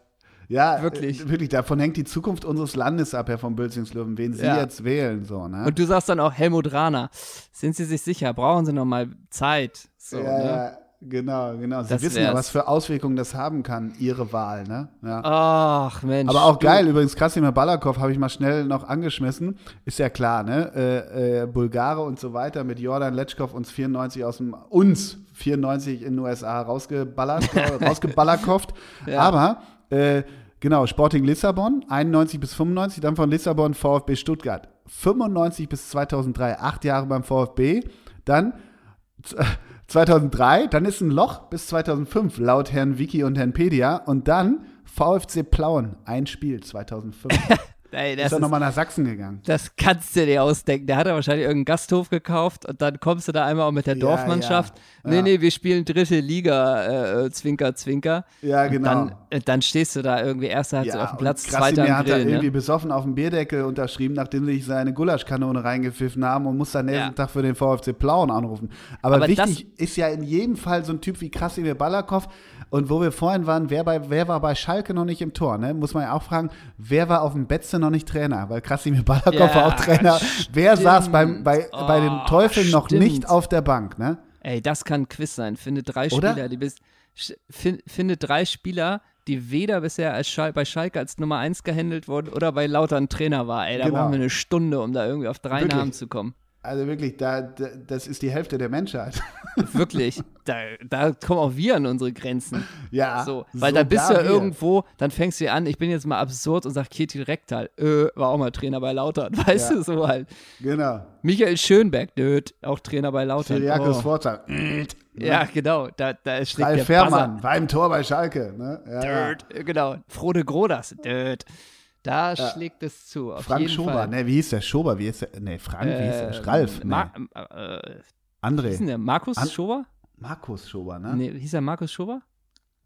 Ja, wirklich. Äh, wirklich, davon hängt die Zukunft unseres Landes ab, Herr von Bülzingslöwen, wen Sie ja. jetzt wählen. So, ne? Und du sagst dann auch Helmut Rahner. Sind Sie sich sicher? Brauchen Sie noch mal Zeit? So, ja, ne? ja, genau, genau. Sie das wissen wär's. ja, was für Auswirkungen das haben kann, Ihre Wahl. Ne? Ja. Ach, Mensch. Aber auch du. geil, übrigens, Krasimir Balakov habe ich mal schnell noch angeschmissen. Ist ja klar, ne? Äh, äh, Bulgare und so weiter mit Jordan Letschkow uns 94 aus dem, uns 94 in den USA rausgeballert, rausgeballerkopft. ja. Aber äh, genau, Sporting Lissabon, 91 bis 95, dann von Lissabon VfB Stuttgart. 95 bis 2003, acht Jahre beim VfB. Dann 2003, dann ist ein Loch bis 2005, laut Herrn Wiki und Herrn Pedia. Und dann VfC Plauen, ein Spiel 2005. Ey, das ist er nochmal nach Sachsen gegangen. Das kannst du dir ausdenken. Der hat ja wahrscheinlich irgendeinen Gasthof gekauft und dann kommst du da einmal auch mit der Dorfmannschaft. Ja, ja. Nee, nee, wir spielen dritte Liga, äh, Zwinker, Zwinker. Ja, genau. Und dann, äh, dann stehst du da irgendwie erster Halbzeit ja, auf dem Platz, zweiter am hat Grill, er ne? irgendwie besoffen auf dem Bierdeckel unterschrieben, nachdem sie sich seine Gulaschkanone reingepfiffen haben und muss dann nächsten ja. Tag für den VfC Plauen anrufen. Aber, Aber wichtig ist ja in jedem Fall so ein Typ wie Krasimir Balakov, und wo wir vorhin waren, wer, bei, wer war bei Schalke noch nicht im Tor? Ne? Muss man ja auch fragen, wer war auf dem Betze noch nicht Trainer? Weil Krasimir Balakov ja, war auch Trainer. Stimmt. Wer saß beim, bei, oh, bei dem Teufel noch stimmt. nicht auf der Bank? Ne? Ey, das kann ein Quiz sein. Finde drei Oder? Spieler, die bist. Finde drei Spieler, die weder bisher als Schal bei Schalke als Nummer 1 gehandelt wurden oder bei Lautern Trainer war. Ey, da genau. brauchen wir eine Stunde, um da irgendwie auf drei Wirklich? Namen zu kommen. Also wirklich, da, da, das ist die Hälfte der Menschheit. Wirklich, da, da kommen auch wir an unsere Grenzen. Ja. So, weil da bist du ja irgendwo, dann fängst du an, ich bin jetzt mal absurd und sag Ketil Rektal, äh, war auch mal Trainer bei Lautern, weißt ja. du, so halt. Genau. Michael Schönberg, nöd, auch Trainer bei Lautern. Syriakos oh. Vorteil. Ne? Ja, genau, da, da schlägt Ralf der Fährmann, war im Tor bei Schalke. Ne? Ja, ja. Genau, Frode Groders, död. Da schlägt es zu. Frank Schober, ne, wie hieß der? Schober, wie hieß der? Ne, Frank, äh, wie hieß der? Ralf. Nee. äh, André. Wie hieß der? Markus An Schober? Markus Schober, ne? Nee, hieß er Markus Schober?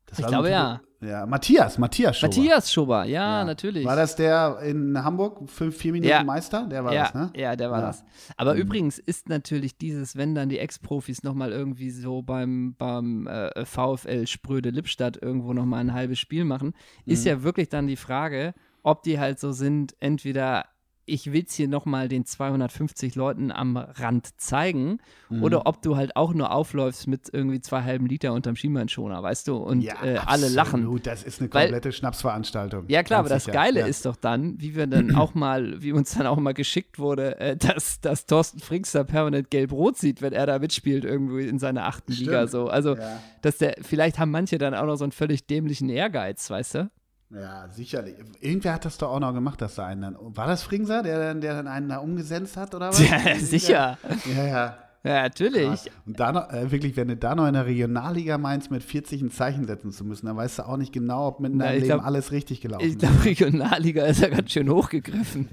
Das ich glaube ja. Ja, Matthias, Matthias Schober. Matthias Schober, ja, ja, natürlich. War das der in Hamburg, fünf, vier Minuten ja. Meister? Der war ja, das, ne? Ja, der war das. Aber mhm. übrigens ist natürlich dieses, wenn dann die Ex-Profis nochmal irgendwie so beim, beim äh, VfL Spröde Lippstadt irgendwo nochmal ein halbes Spiel machen, mhm. ist ja wirklich dann die Frage, ob die halt so sind, entweder ich will es hier nochmal den 250 Leuten am Rand zeigen mhm. oder ob du halt auch nur aufläufst mit irgendwie zwei halben Liter unterm Schienbeinschoner, weißt du, und ja, äh, alle lachen. Das ist eine komplette Weil, Schnapsveranstaltung. Ja klar, aber das Geile ja. ist doch dann, wie wir dann auch mal, wie uns dann auch mal geschickt wurde, äh, dass, dass Thorsten Frings da permanent gelb-rot sieht, wenn er da mitspielt irgendwie in seiner achten Stimmt. Liga so. Also, ja. dass der, vielleicht haben manche dann auch noch so einen völlig dämlichen Ehrgeiz, weißt du? Ja, sicherlich. Irgendwer hat das doch auch noch gemacht, dass da einen dann. War das Fringser, der, der dann einen da umgesetzt hat oder was? Ja, sicher. Ja, ja. Ja, natürlich. Krass. Und da noch, äh, wirklich, wenn du da noch in der Regionalliga meinst, mit 40 ein Zeichen setzen zu müssen, dann weißt du auch nicht genau, ob mit deinem Leben glaub, alles richtig gelaufen ist. Ich glaube, Regionalliga ist ja ganz schön hochgegriffen.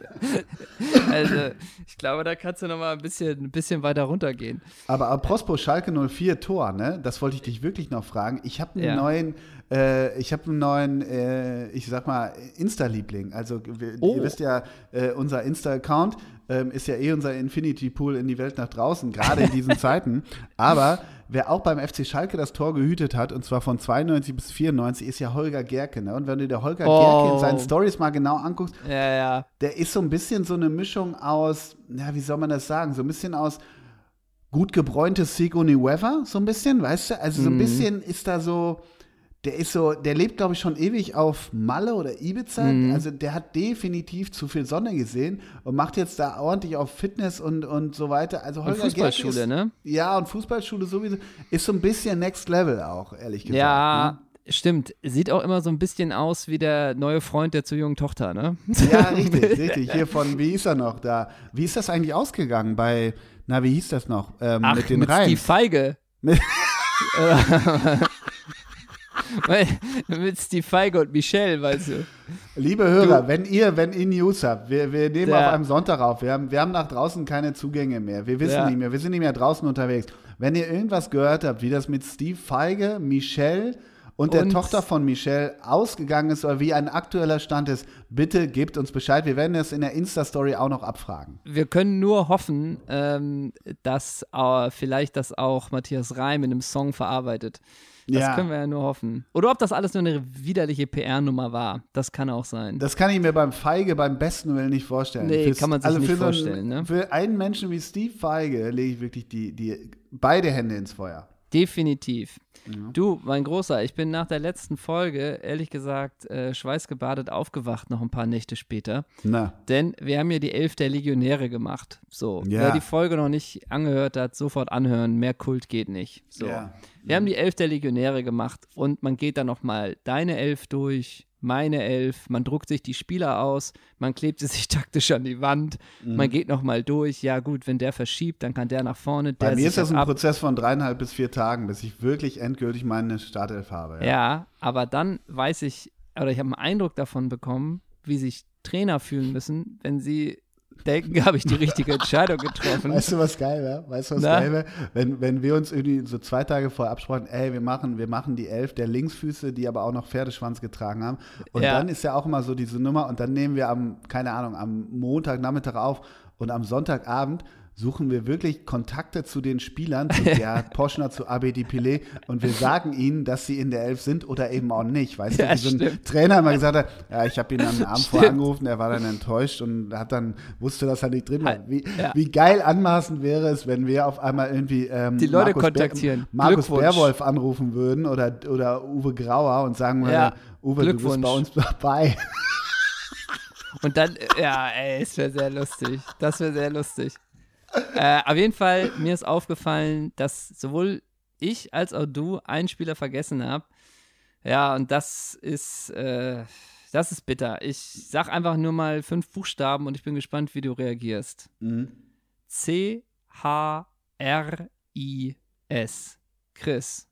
also, ich glaube, da kannst du noch mal ein bisschen, ein bisschen weiter runtergehen. Aber apropos Schalke 04 Tor, ne? Das wollte ich dich wirklich noch fragen. Ich habe einen ja. neuen äh, ich habe einen neuen, äh, ich sag mal, Insta-Liebling. Also, wir, oh. ihr wisst ja, äh, unser Insta-Account ähm, ist ja eh unser Infinity-Pool in die Welt nach draußen, gerade in diesen Zeiten. Aber wer auch beim FC Schalke das Tor gehütet hat, und zwar von 92 bis 94, ist ja Holger Gerke. Ne? Und wenn du dir Holger oh. Gerke in seinen Stories mal genau anguckst, ja, ja. der ist so ein bisschen so eine Mischung aus, ja, wie soll man das sagen, so ein bisschen aus gut gebräuntes Sigourney Weather, so ein bisschen, weißt du? Also so ein mhm. bisschen ist da so der ist so, der lebt, glaube ich, schon ewig auf Malle oder Ibiza. Mhm. Also der hat definitiv zu viel Sonne gesehen und macht jetzt da ordentlich auf Fitness und, und so weiter. Also Holger und Fußballschule, ist, ne? Ja, und Fußballschule sowieso. Ist so ein bisschen Next Level auch, ehrlich gesagt. Ja, ne? stimmt. Sieht auch immer so ein bisschen aus wie der neue Freund der zu jungen Tochter, ne? Ja, richtig, richtig. Hier von, wie hieß er noch da? Wie ist das eigentlich ausgegangen bei, na, wie hieß das noch? Ähm, Ach, mit den mit Reihen. die Feige. Mit Mit Steve Feige und Michelle, weißt du. Liebe Hörer, du, wenn ihr, wenn ihr News habt, wir, wir nehmen der, auf einem Sonntag auf, wir haben, wir haben nach draußen keine Zugänge mehr, wir wissen der, nicht mehr, wir sind nicht mehr draußen unterwegs. Wenn ihr irgendwas gehört habt, wie das mit Steve Feige, Michelle und der und Tochter von Michelle ausgegangen ist oder wie ein aktueller Stand ist, bitte gebt uns Bescheid. Wir werden das in der Insta-Story auch noch abfragen. Wir können nur hoffen, ähm, dass äh, vielleicht das auch Matthias Reim in einem Song verarbeitet. Das ja. können wir ja nur hoffen. Oder ob das alles nur eine widerliche PR-Nummer war. Das kann auch sein. Das kann ich mir beim Feige beim besten Willen nicht vorstellen. Nee, Für's, kann man sich also nicht vorstellen. So ne? Für einen Menschen wie Steve Feige lege ich wirklich die, die beide Hände ins Feuer. Definitiv. Ja. Du, mein Großer, ich bin nach der letzten Folge, ehrlich gesagt, äh, schweißgebadet aufgewacht, noch ein paar Nächte später. Na. Denn wir haben ja die Elf der Legionäre gemacht. So. Ja. Wer die Folge noch nicht angehört hat, sofort anhören. Mehr Kult geht nicht. So. Ja. Wir haben die Elf der Legionäre gemacht und man geht dann nochmal deine Elf durch, meine Elf, man druckt sich die Spieler aus, man klebt sie sich taktisch an die Wand, mhm. man geht nochmal durch, ja gut, wenn der verschiebt, dann kann der nach vorne. Bei mir ist das ein ab. Prozess von dreieinhalb bis vier Tagen, bis ich wirklich endgültig meine Startelf habe. Ja, ja aber dann weiß ich, oder ich habe einen Eindruck davon bekommen, wie sich Trainer fühlen müssen, wenn sie denken, habe ich die richtige Entscheidung getroffen. Weißt du, was geil wäre? Weißt du, was Na? geil wäre? Wenn, wenn wir uns irgendwie so zwei Tage vorher absprachen, ey, wir machen, wir machen die Elf der Linksfüße, die aber auch noch Pferdeschwanz getragen haben. Und ja. dann ist ja auch immer so diese Nummer und dann nehmen wir am, keine Ahnung, am Montagnachmittag auf und am Sonntagabend suchen wir wirklich Kontakte zu den Spielern, zu Gerhard Poschner, zu Abedi Pile und wir sagen ihnen, dass sie in der Elf sind oder eben auch nicht. Weißt ja, du, wie so ein. Trainer immer gesagt hat, ja, ich habe ihn am Abend vorher angerufen, er war dann enttäuscht und hat dann, wusste, dass er nicht drin war. Wie, ja. wie geil anmaßend wäre es, wenn wir auf einmal irgendwie ähm, die Leute Markus kontaktieren. Ber Markus Berwolf anrufen würden oder, oder Uwe Grauer und sagen würden, ja. Uwe, du bist bei uns dabei. Und dann, ja, ey, es wäre sehr lustig. Das wäre sehr lustig äh, auf jeden Fall, mir ist aufgefallen, dass sowohl ich als auch du einen Spieler vergessen haben. Ja, und das ist, äh, das ist bitter. Ich sag einfach nur mal fünf Buchstaben und ich bin gespannt, wie du reagierst. Mhm. C H R I S. Chris.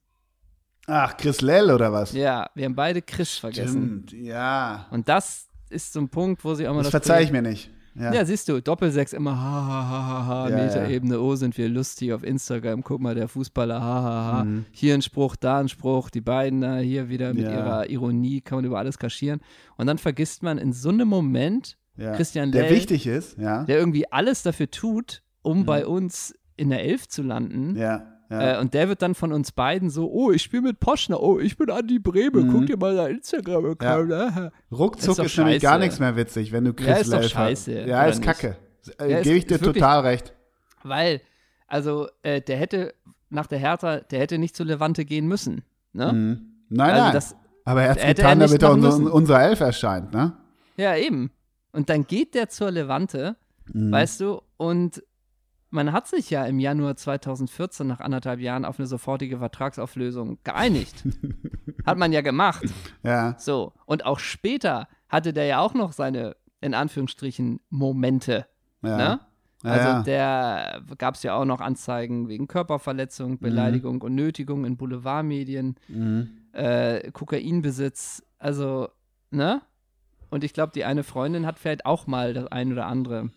Ach, Chris Lell oder was? Ja, wir haben beide Chris vergessen. Stimmt, ja. Und das ist so ein Punkt, wo sie auch mal das. Das verzeihe ich mir nicht. Ja. ja, siehst du, Doppelsechs immer ha ha ha ha ha, ja, Metaebene, ja. oh, sind wir lustig auf Instagram, guck mal, der Fußballer, ha ha ha. Mhm. Hier ein Spruch, da ein Spruch, die beiden da hier wieder mit ihrer Ironie, kann man über alles kaschieren. Und dann vergisst man in so einem Moment Christian Der Lell, wichtig ist. Der irgendwie alles dafür tut, um mhm. bei uns in der Elf zu landen. Ja. Ja. Äh, und der wird dann von uns beiden so, oh, ich spiele mit Poschner, oh, ich bin Andi Breme, mhm. guck dir mal sein Instagram-Account ja. Ruckzuck ist, ist nämlich gar nichts mehr witzig, wenn du Chris Ja, ist doch scheiße. Ja, ist kacke. Äh, ja, Gebe ich dir total recht. Weil, also, äh, der hätte nach der Hertha, der hätte nicht zu Levante gehen müssen. Ne? Mhm. Nein, also nein. Das, Aber er hat es getan, er damit er unser, unser Elf erscheint, ne? Ja, eben. Und dann geht der zur Levante, mhm. weißt du, und man hat sich ja im Januar 2014 nach anderthalb Jahren auf eine sofortige Vertragsauflösung geeinigt. hat man ja gemacht. Ja. So. Und auch später hatte der ja auch noch seine, in Anführungsstrichen, Momente. Ja. Ne? Ja, also ja. der gab es ja auch noch Anzeigen wegen Körperverletzung, mhm. Beleidigung mhm. und Nötigung in Boulevardmedien, mhm. äh, Kokainbesitz, also, ne? Und ich glaube, die eine Freundin hat vielleicht auch mal das ein oder andere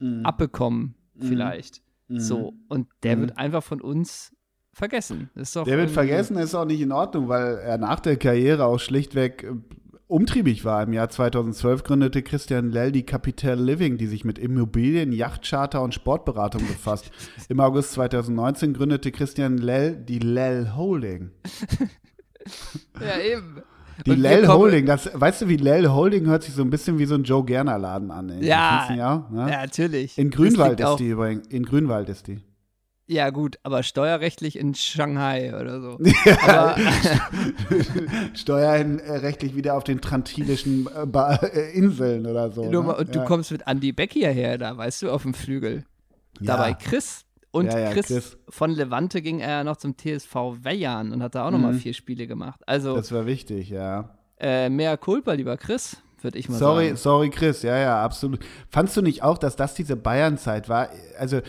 mhm. abbekommen. Vielleicht. Mhm. So, und der mhm. wird einfach von uns vergessen. Ist doch der wird vergessen, ist auch nicht in Ordnung, weil er nach der Karriere auch schlichtweg äh, umtriebig war. Im Jahr 2012 gründete Christian Lell die Capital Living, die sich mit Immobilien, Yachtcharter und Sportberatung befasst. Im August 2019 gründete Christian Lell die Lell Holding. ja, eben. Die Lell Holding, das, weißt du, wie Lell Holding hört sich so ein bisschen wie so ein Joe Gerner Laden an. Ja, ja, ne? ja, natürlich. In Grünwald ist die übrigens. In Grünwald ist die. Ja, gut, aber steuerrechtlich in Shanghai oder so. Ja, steuerrechtlich wieder auf den trantilischen äh, äh, Inseln oder so. Du, ne? Und du ja. kommst mit Andy Beck hierher, da, weißt du, auf dem Flügel. Ja. Dabei Chris. Und ja, Chris, Chris, von Levante ging er noch zum TSV Weyern und hat da auch mhm. nochmal vier Spiele gemacht. Also, das war wichtig, ja. Äh, mehr Culpa, lieber Chris würde ich mal sorry, sagen. Sorry, Chris, ja, ja, absolut. Fandst du nicht auch, dass das diese Bayern-Zeit war? Also,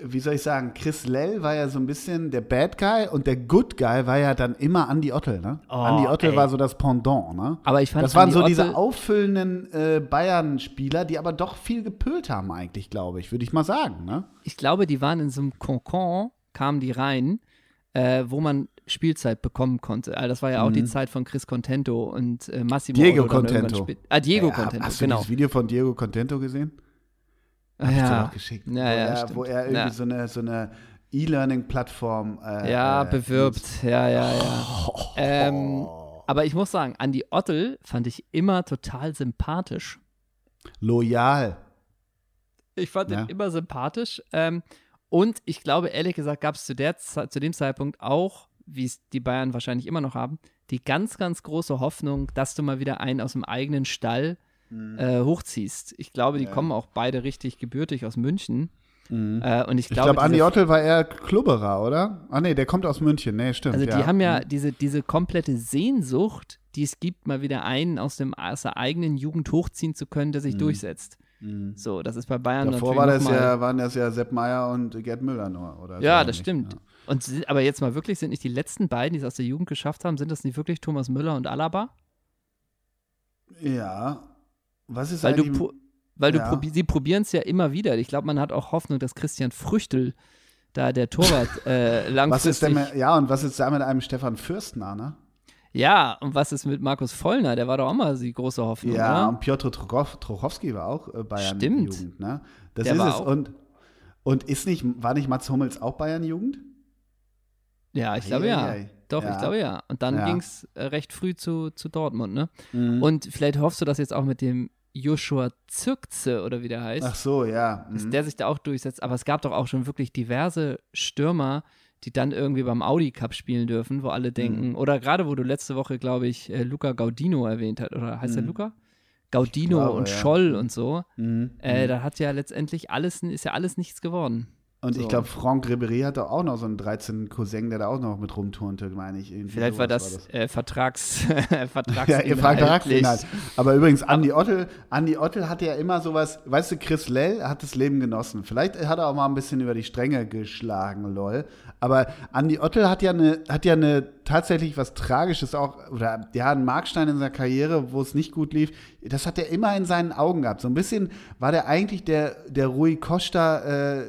wie soll ich sagen, Chris Lell war ja so ein bisschen der Bad Guy und der Good Guy war ja dann immer Andy Ottel, ne? Oh, Andy Ottel ey. war so das Pendant, ne? Aber ich fand Das waren Andy so Ottel diese auffüllenden äh, Bayern-Spieler, die aber doch viel gepölt haben eigentlich, glaube ich, würde ich mal sagen, ne? Ich glaube, die waren in so einem Konkon, kamen die rein, äh, wo man Spielzeit bekommen konnte. Also das war ja auch mhm. die Zeit von Chris Contento und äh, Massimo. Diego Contento. Ah, Diego ja, Contento, Hast du genau. das Video von Diego Contento gesehen? Hab ja. Ich geschickt, ja, wo, ja, er, wo er irgendwie so eine, so eine E-Learning-Plattform äh, Ja, äh, bewirbt. Ja, ja, ja. Oh. Ähm, aber ich muss sagen, Andy Ottel fand ich immer total sympathisch. Loyal. Ich fand ihn immer sympathisch. Ähm, und ich glaube, ehrlich gesagt, gab es zu, zu dem Zeitpunkt auch, wie es die Bayern wahrscheinlich immer noch haben, die ganz, ganz große Hoffnung, dass du mal wieder einen aus dem eigenen Stall mhm. äh, hochziehst. Ich glaube, die ja. kommen auch beide richtig gebürtig aus München. Mhm. Äh, und ich glaube, ich glaube Andi Ottel war eher Klubberer, oder? Ah, nee, der kommt aus München. Nee, stimmt. Also, die ja. haben ja mhm. diese, diese komplette Sehnsucht, die es gibt, mal wieder einen aus, dem, aus der eigenen Jugend hochziehen zu können, der sich mhm. durchsetzt. Mhm. So, das ist bei Bayern Davor war das ja, waren das ja Sepp Meyer und Gerd Müller nur, oder? Ja, das nicht. stimmt. Ja. Und aber jetzt mal wirklich, sind nicht die letzten beiden, die es aus der Jugend geschafft haben, sind das nicht wirklich Thomas Müller und Alaba? Ja. Was ist weil du Weil ja. du probi sie probieren es ja immer wieder. Ich glaube, man hat auch Hoffnung, dass Christian Früchtel da der Torwart äh, langfristig. Was ist denn mit, ja, und was ist da mit einem Stefan Fürstner, ne? Ja, und was ist mit Markus Vollner? Der war doch auch mal die große Hoffnung. Ja, oder? und Piotr Trochowski war auch äh, Bayern Stimmt. Jugend, ne? Das der ist es. Und, und ist nicht, war nicht Mats Hummels auch Bayern Jugend? Ja, ich glaube ja. Doch, ja. ich glaube ja. Und dann ja. ging es äh, recht früh zu, zu Dortmund, ne? Mhm. Und vielleicht hoffst du, dass jetzt auch mit dem Joshua Zirkze oder wie der heißt. Ach so, ja. Mhm. Dass der sich da auch durchsetzt. Aber es gab doch auch schon wirklich diverse Stürmer, die dann irgendwie beim Audi Cup spielen dürfen, wo alle denken, mhm. oder gerade wo du letzte Woche, glaube ich, äh, Luca Gaudino erwähnt hast, oder heißt mhm. der Luca? Gaudino glaube, und ja. Scholl und so. Mhm. Äh, mhm. da hat ja letztendlich alles, ist ja alles nichts geworden. Und so. ich glaube, Franck Ribéry hatte auch noch so einen 13 Cousin, der da auch noch mit rumturnte, meine ich. Irgendwie Vielleicht war das, war das. Äh, Vertrags, Vertragsinhalt. ja, ihr Vertragsinhalt. Aber übrigens, Andi Ottel, Andi Ottel hatte ja immer sowas, weißt du, Chris Lell hat das Leben genossen. Vielleicht hat er auch mal ein bisschen über die Stränge geschlagen, lol. Aber Andi Ottel hat ja eine, hat ja eine tatsächlich was Tragisches auch, oder ja, einen Markstein in seiner Karriere, wo es nicht gut lief. Das hat er immer in seinen Augen gehabt. So ein bisschen war der eigentlich der, der Rui Costa, äh,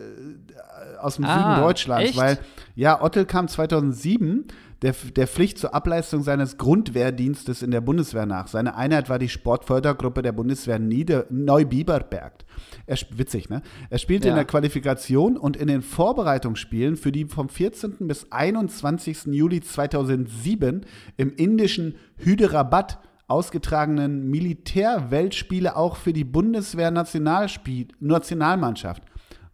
aus dem ah, Süden Deutschlands, echt? weil ja, Ottel kam 2007 der, der Pflicht zur Ableistung seines Grundwehrdienstes in der Bundeswehr nach. Seine Einheit war die Sportfördergruppe der Bundeswehr Nieder Neubiberberg. Er, witzig, ne? Er spielte ja. in der Qualifikation und in den Vorbereitungsspielen für die vom 14. bis 21. Juli 2007 im indischen Hyderabad ausgetragenen Militärweltspiele auch für die Bundeswehr Nationalmannschaft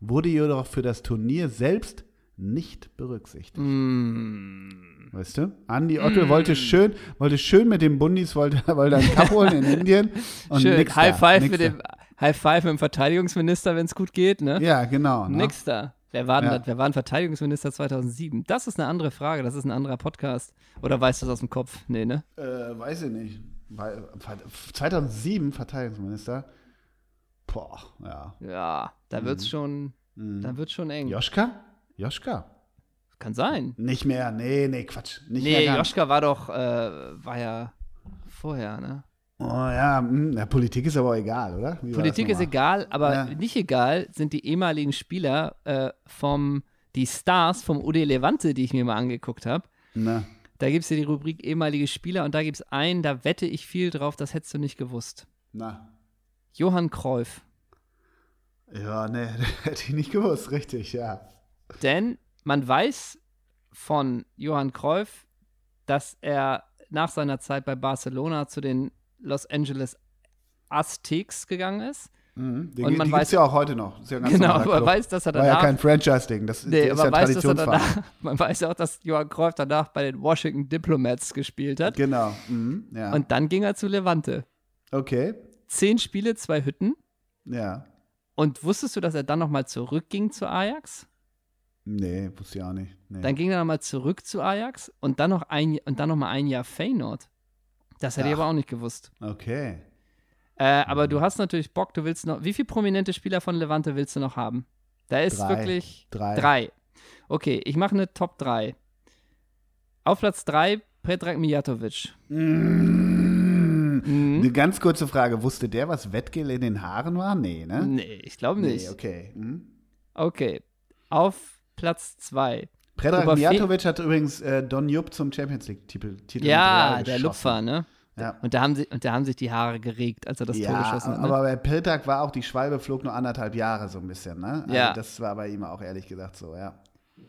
wurde jedoch für das Turnier selbst nicht berücksichtigt. Mm. Weißt du? Andi Otto mm. wollte schön, wollte schön mit den Bundis, wollte, wollte einen Cup holen in Indien. Und schön, nix High, da, five mit dem, High Five mit dem Verteidigungsminister, wenn es gut geht, ne? Ja, genau. Ne? Nix da. Wer war, ja. wer war ein Verteidigungsminister 2007? Das ist eine andere Frage, das ist ein anderer Podcast. Oder weißt du das aus dem Kopf? Nee, ne? Äh, weiß ich nicht. 2007 Verteidigungsminister. Boah, ja. Ja, da mhm. wird's schon, mhm. da wird's schon eng. Joschka? Joschka? Kann sein. Nicht mehr, nee, nee, Quatsch. Nicht nee, mehr Joschka war doch, äh, war ja vorher, ne? Oh ja, mh, hm, Politik ist aber auch egal, oder? Wie Politik ist egal, aber ja. nicht egal sind die ehemaligen Spieler äh, vom, die Stars vom UD Levante, die ich mir mal angeguckt habe. Da gibt es ja die Rubrik ehemalige Spieler und da gibt es einen, da wette ich viel drauf, das hättest du nicht gewusst. Na. Johann Cruyff. Ja, ne, hätte ich nicht gewusst, richtig, ja. Denn man weiß von Johann Cruyff, dass er nach seiner Zeit bei Barcelona zu den Los Angeles Aztecs gegangen ist. Mhm. Den, und man weiß ja auch heute noch. Ja genau, man Club. weiß, dass er danach. War ja kein Franchise-Ding. Das nee, ist ja weiß, dass er danach, Man weiß auch, dass Johann Cruyff danach bei den Washington Diplomats gespielt hat. Genau. Mhm, ja. Und dann ging er zu Levante. Okay. Zehn Spiele, zwei Hütten. Ja. Und wusstest du, dass er dann nochmal zurückging zu Ajax? Nee, wusste ich auch nicht. Nee. Dann ging er nochmal zurück zu Ajax und dann noch ein und dann noch mal ein Jahr Feyenoord. Das hätte Ach. ich aber auch nicht gewusst. Okay. Äh, aber du hast natürlich Bock, du willst noch. Wie viele prominente Spieler von Levante willst du noch haben? Da ist drei. wirklich. Drei. Drei. Okay, ich mache eine Top 3. Auf Platz 3 Predrag Mijatovic. Mm. Mhm. Eine ganz kurze Frage. Wusste der, was Wettgel in den Haaren war? Nee, ne? Nee, ich glaube nicht. Nee, okay. Mhm. Okay. Auf Platz 2. Predrag Mijatovic hat übrigens äh, Don Jupp zum Champions League-Titel Ja, der Lupfer, ne? Ja. Und, da haben sie, und da haben sich die Haare geregt, als er das ja, Tor geschossen hat. Ne? Aber bei Piltag war auch die Schwalbe flog nur anderthalb Jahre so ein bisschen, ne? Also ja. Das war bei ihm auch ehrlich gesagt so, ja.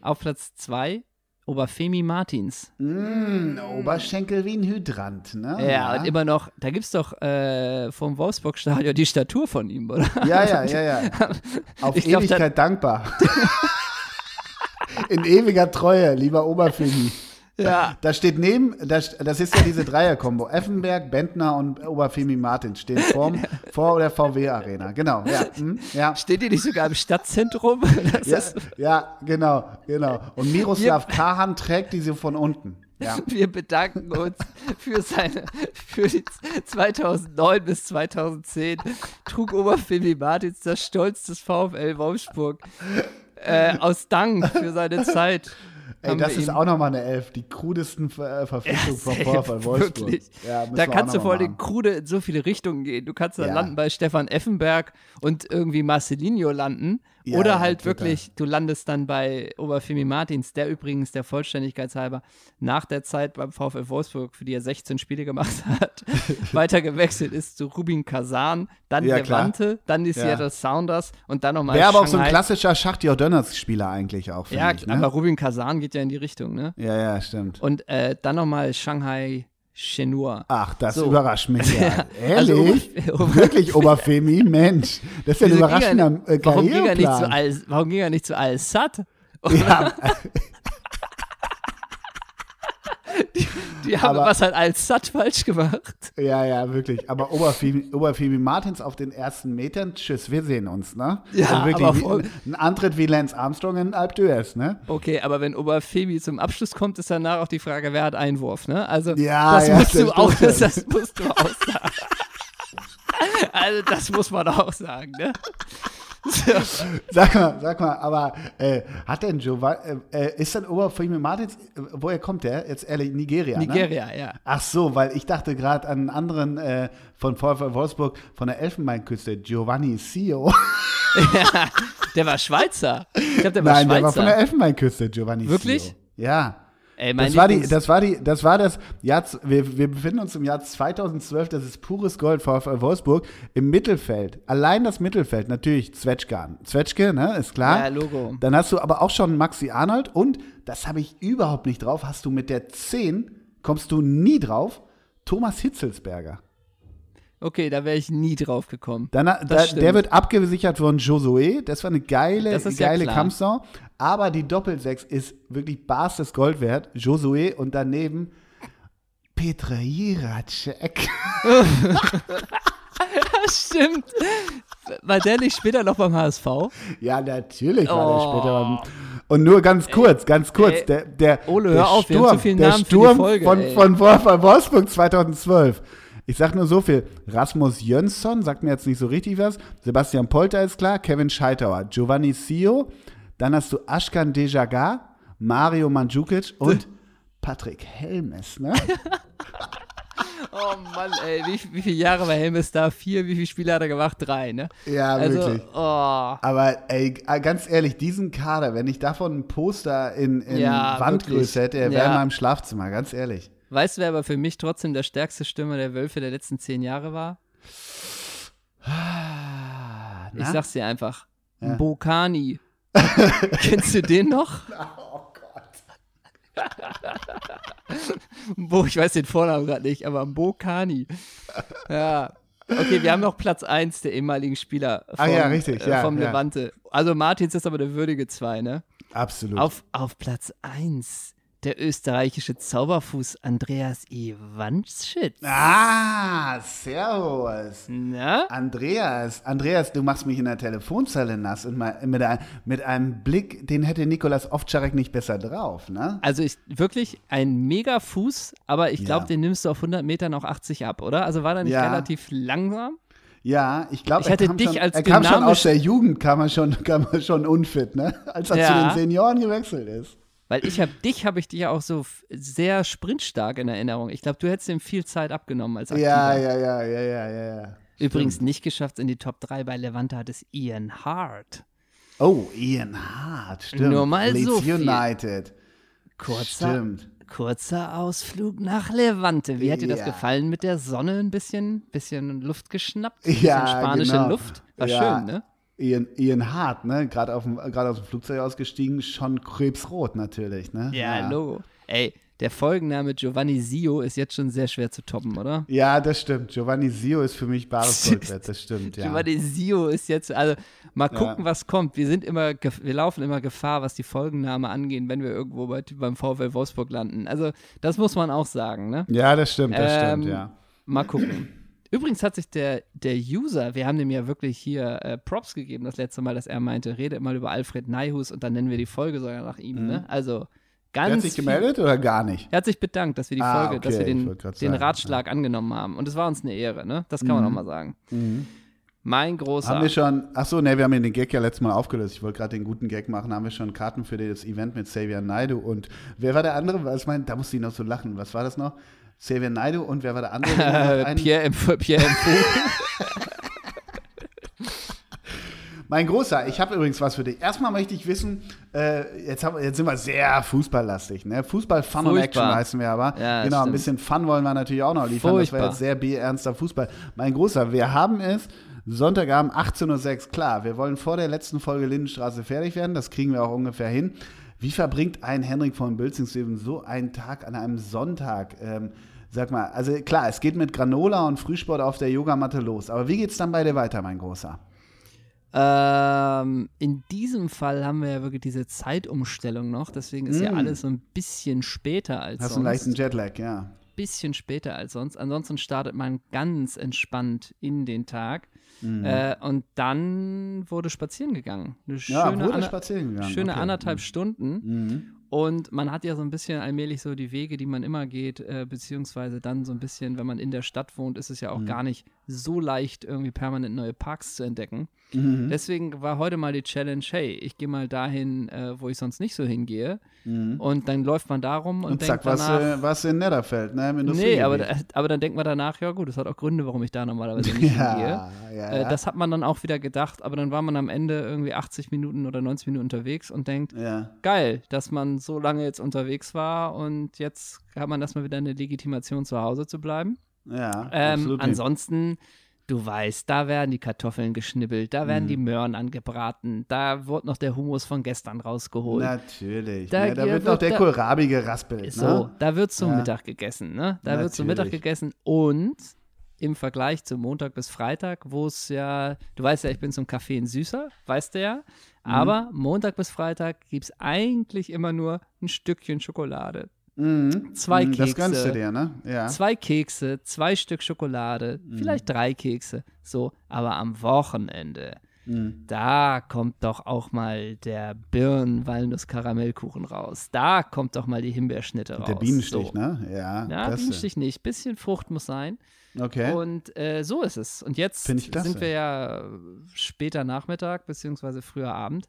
Auf Platz zwei Oberfemi Martins. Mm, Oberschenkel wie ein Hydrant, ne? Ja, ja. und immer noch, da gibt es doch äh, vom Wolfsburg-Stadion die Statur von ihm, oder? Ja, ja, ja, ja. Auf ich Ewigkeit glaub, dankbar. In ewiger Treue, lieber Oberfemi. Ja. Da steht neben, das, das ist ja diese Dreier-Kombo. Effenberg, Bentner und Oberfemi Martin stehen vor, vor der VW-Arena. Genau, ja. Hm, ja. Steht die nicht sogar im Stadtzentrum? Ja, ja, genau, genau. Und Miroslav Kahan trägt diese von unten. Ja. Wir bedanken uns für seine, für die 2009 bis 2010 trug Oberfemi Martins das Stolz des VfL Wolfsburg äh, aus Dank für seine Zeit Ey, das ist auch nochmal eine Elf, die krudesten Ver Verpflichtungen von Vorfall Wolfsburg. Ja, da kannst du vor allem krude in so viele Richtungen gehen. Du kannst dann ja. landen bei Stefan Effenberg und irgendwie Marcelinho landen. Ja, Oder halt ja, wirklich, du landest dann bei Oberfemi Martins, der übrigens der Vollständigkeit halber nach der Zeit beim VfL Wolfsburg, für die er 16 Spiele gemacht hat, weiter gewechselt ist zu Rubin Kazan, dann ja, Levante, dann die Seattle Sounders und dann nochmal Wäre aber auch so ein klassischer Schachtjör Dönners-Spieler eigentlich auch, Ja, ich, ne? aber Rubin Kazan geht ja in die Richtung, ne? Ja, ja, stimmt. Und äh, dann nochmal Shanghai Chenur. Ach, das so. überrascht mich ja. Also Ehrlich? Also, Wirklich Oberfemi? Mensch, das ist ja ein überraschender er, warum ging, er nicht zu Al, warum ging er nicht zu Al-Sad? Ja. die, die haben aber, was hat Al-Sad falsch gemacht. Ja, ja, wirklich. Aber Oberfemi, Martins auf den ersten Metern, tschüss, wir sehen uns, ne? Ja, also wirklich aber ein Antritt wie Lance Armstrong in Alp d'Huez, ne? Okay, aber wenn Oberfemi zum Abschluss kommt, ist danach auch die Frage, wer hat Einwurf, ne? Also, ja, das ja, musst das du auch, das, das musst du auch sagen. also, das muss man auch sagen, ne? sag mal, sag mal, aber äh, hat denn Giovanni, äh, äh, ist dann Oberfemi Martins, äh, woher kommt der? Jetzt ehrlich, Nigeria, ne? Nigeria, ne? ja. Ach so, weil ich dachte gerade an einen anderen äh, von VfL Wolfsburg von der Elfenbeinküste, Giovanni Sio. ja, der war Schweizer. Ich glaube, der war Nein, Schweizer. der war von der Elfenbeinküste, Giovanni Wirklich? Sio. Ja. Ey, das, war die, das war die, das war das Jahr, wir, wir befinden uns im Jahr 2012, das ist pures Gold VfL Wolfsburg, im Mittelfeld. Allein das Mittelfeld, natürlich Zwetschke. Zwetschke, ne, ist klar. Ja, Logo. Dann hast du aber auch schon Maxi Arnold und, das habe ich überhaupt nicht drauf, hast du mit der 10, kommst du nie drauf, Thomas Hitzelsberger. Okay, da wäre ich nie drauf gekommen. Dann, da, der wird abgesichert von Josué. Das war eine geile, geile ja Kampfsau. Aber die Doppelsechs ist wirklich barstes Gold wert. Josué und daneben Petra Jiracek. Stimmt. War der nicht später noch beim HSV? Ja, natürlich war oh. der später beim und nur ganz kurz, ey, ganz kurz, ey, der, der, Ole, der auf, Sturm, der Sturm Folge, von, von, von Wolfsburg 2012 ich sag nur so viel. Rasmus Jönsson sagt mir jetzt nicht so richtig was. Sebastian Polter ist klar. Kevin Scheitauer. Giovanni Sio. Dann hast du Ashkan Dejaga, Mario Mandzukic und Patrick Helmes, ne? Oh Mann, ey, wie, wie viele Jahre war Helmes da? Vier, wie viele Spiele hat er gemacht? Drei, ne? Ja, also, wirklich. Oh. Aber ey, ganz ehrlich, diesen Kader, wenn ich davon ein Poster in, in ja, Wandgröße hätte, er wäre ja. in meinem Schlafzimmer, ganz ehrlich. Weißt du, wer aber für mich trotzdem der stärkste Stürmer der Wölfe der letzten zehn Jahre war? Na? Ich sag's dir einfach. Ja. Bokani. Kennst du den noch? Oh Gott. Bo, ich weiß den Vornamen gerade nicht, aber Bokani. Ja. Okay, wir haben noch Platz 1 der ehemaligen Spieler vom, ah, ja, richtig, äh, ja, vom ja. Levante. Also Martins ist aber der würdige 2, ne? Absolut. Auf, auf Platz 1 der österreichische Zauberfuß Andreas Iwanschitz. Ah, servus. Na? Andreas, Andreas, du machst mich in der Telefonzelle nass und mal mit, ein, mit einem Blick, den hätte Nikolas Ovtcharek nicht besser drauf, ne? Also ich, wirklich ein mega Fuß, aber ich glaube, Ja. den nimmst du auf 100 Metern auch 80 ab, oder? Also war der nicht Ja. relativ langsam? Ja, ich glaube, Ich er, kam dich schon, als er kam schon aus der Jugend, kam er schon, kam er schon unfit, ne? Als er Ja. zu den Senioren gewechselt ist. Weil ich habe dich, habe ich dich ja auch so sehr sprintstark in Erinnerung. Ich glaube, du hättest ihm viel Zeit abgenommen als Aktiver. Ja, ja, ja, ja, ja, ja, ja. Übrigens nicht geschafft in die Top 3 bei Levante hat es Ian Hart. Oh, Ian Hart, stimmt. Nur mal Leeds so viel. United. Kurzer, Stimmt. kurzer Ausflug nach Levante. Wie hat dir das Ja. gefallen mit der Sonne ein bisschen? Bisschen Luft geschnappt? Bisschen Ja, spanische genau. Luft? War Ja. schön, ne? Ian, Ian Hart, ne? Gerade auf dem- gerade aus dem Flugzeug ausgestiegen, schon krebsrot natürlich, ne? Ja, Logo. Ey, der Folgenname Giovanni Sio ist jetzt schon sehr schwer zu toppen, oder? Ja, das stimmt. Giovanni Sio ist für mich bares Gold wert, das stimmt, ja. Giovanni Sio ist jetzt, also mal Ja. gucken, was kommt. Wir sind immer, wir laufen immer Gefahr, was die Folgenname angeht, wenn wir irgendwo bei, beim VfL Wolfsburg landen. Also, das muss man auch sagen, ne? Ja, das stimmt, das Ähm, stimmt, ja. Mal gucken. Übrigens hat sich der, der User, wir haben dem ja wirklich hier äh, Props gegeben, das letzte Mal, dass er meinte, rede mal über Alfred Neihus und dann nennen wir die Folge sogar nach ihm. Ne? Also ganz. Er hat sich viel- gemeldet oder gar nicht? Er hat sich bedankt, dass wir die Ah, Folge, dass okay, wir ich den, den sagen, Ratschlag angenommen haben. Und es war uns eine Ehre, ne? Das kann man auch mal sagen. Mein großer. Haben wir schon, ach so, ne, wir haben den Gag ja letztes Mal aufgelöst. Ich wollte gerade den guten Gag machen. Haben wir schon Karten für das Event mit Xavier Naidu und wer war der andere? Was mein, da musste ich noch so lachen. Was war das noch? Xavier Naidu und wer war der andere? Pierre M. Pierre M. Mein Großer, ich habe übrigens was für dich. Erstmal möchte ich wissen, äh, jetzt, haben, jetzt sind wir sehr fußballlastig. Ne? Fußball, Fun und Furchtbar. Action heißen wir aber. Ja, genau, ein stimmt. bisschen Fun wollen wir natürlich auch noch liefern. Das Furchtbar. war jetzt sehr bierernster Fußball. Mein Großer, wir haben es Sonntagabend 18.06 Uhr. Klar, wir wollen vor der letzten Folge Lindenstraße fertig werden. Das kriegen wir auch ungefähr hin. Wie verbringt ein Henrik von Bülzingsleben so einen Tag an einem Sonntag? Ähm, sag mal, also klar, es geht mit Granola und Frühsport auf der Yogamatte los. Aber wie geht's dann bei dir weiter, mein Großer? ähm, in diesem Fall haben wir ja wirklich diese Zeitumstellung noch, deswegen ist ja Mm. alles so ein bisschen später als Hast du sonst. einen leichten Jetlag, ja. bisschen später als sonst. Ansonsten startet man ganz entspannt in den Tag. Mhm. Äh, und dann wurde spazieren gegangen. Eine Ja, schöne, wurde spazieren gegangen. schöne okay. anderthalb Stunden. Mhm. Und man hat ja so ein bisschen allmählich so die Wege, die man immer geht, äh, beziehungsweise dann so ein bisschen, wenn man in der Stadt wohnt, ist es ja auch Mhm. gar nicht so leicht, irgendwie permanent neue Parks zu entdecken. Mhm. Deswegen war heute mal die Challenge, hey, ich gehe mal dahin, äh, wo ich sonst nicht so hingehe. Mhm. Und dann läuft man darum und, Und denkt zack, was, danach, äh, was in Netterfeld, ne? Im Nee, aber, aber dann denkt man danach, ja gut, das hat auch Gründe, warum ich da normalerweise nicht hingehe. ja, ja, Äh, ja. das hat man dann auch wieder gedacht, aber dann war man am Ende irgendwie 80 Minuten oder 90 Minuten unterwegs und denkt, ja. geil, dass man so lange jetzt unterwegs war und jetzt hat man erstmal wieder eine Legitimation zu Hause zu bleiben. ja, Ähm, absolut. ansonsten, du weißt, da werden die Kartoffeln geschnibbelt, da Mhm. werden die Möhren angebraten, da wird noch der Hummus von gestern rausgeholt. Natürlich. Da ne? da wird noch der da- Kohlrabi geraspelt. So, Ne? da wird zum Ja. Mittag gegessen, ne? Da wird zum Mittag Natürlich. gegessen und im Vergleich zu Montag bis Freitag, wo es ja, du weißt ja, ich bin zum Kaffee in Süßer, weißt du ja, Mhm. aber Montag bis Freitag gibt es eigentlich immer nur ein Stückchen Schokolade. Mhm. Zwei Mhm, Das Kekse. gönnst du dir, ne? Ja. Zwei Kekse, zwei Stück Schokolade, Mhm. vielleicht drei Kekse, so, aber am Wochenende, Mhm. da kommt doch auch mal der Birnen-Walnuss-Karamellkuchen raus. Da kommt doch mal die Himbeerschnitte raus. Der Bienenstich, so. ne? Ja. Ja, klasse. Bienenstich nicht. Bisschen Frucht muss sein. Okay. Und äh, so ist es. Und jetzt sind wir ja später Nachmittag beziehungsweise früher Abend.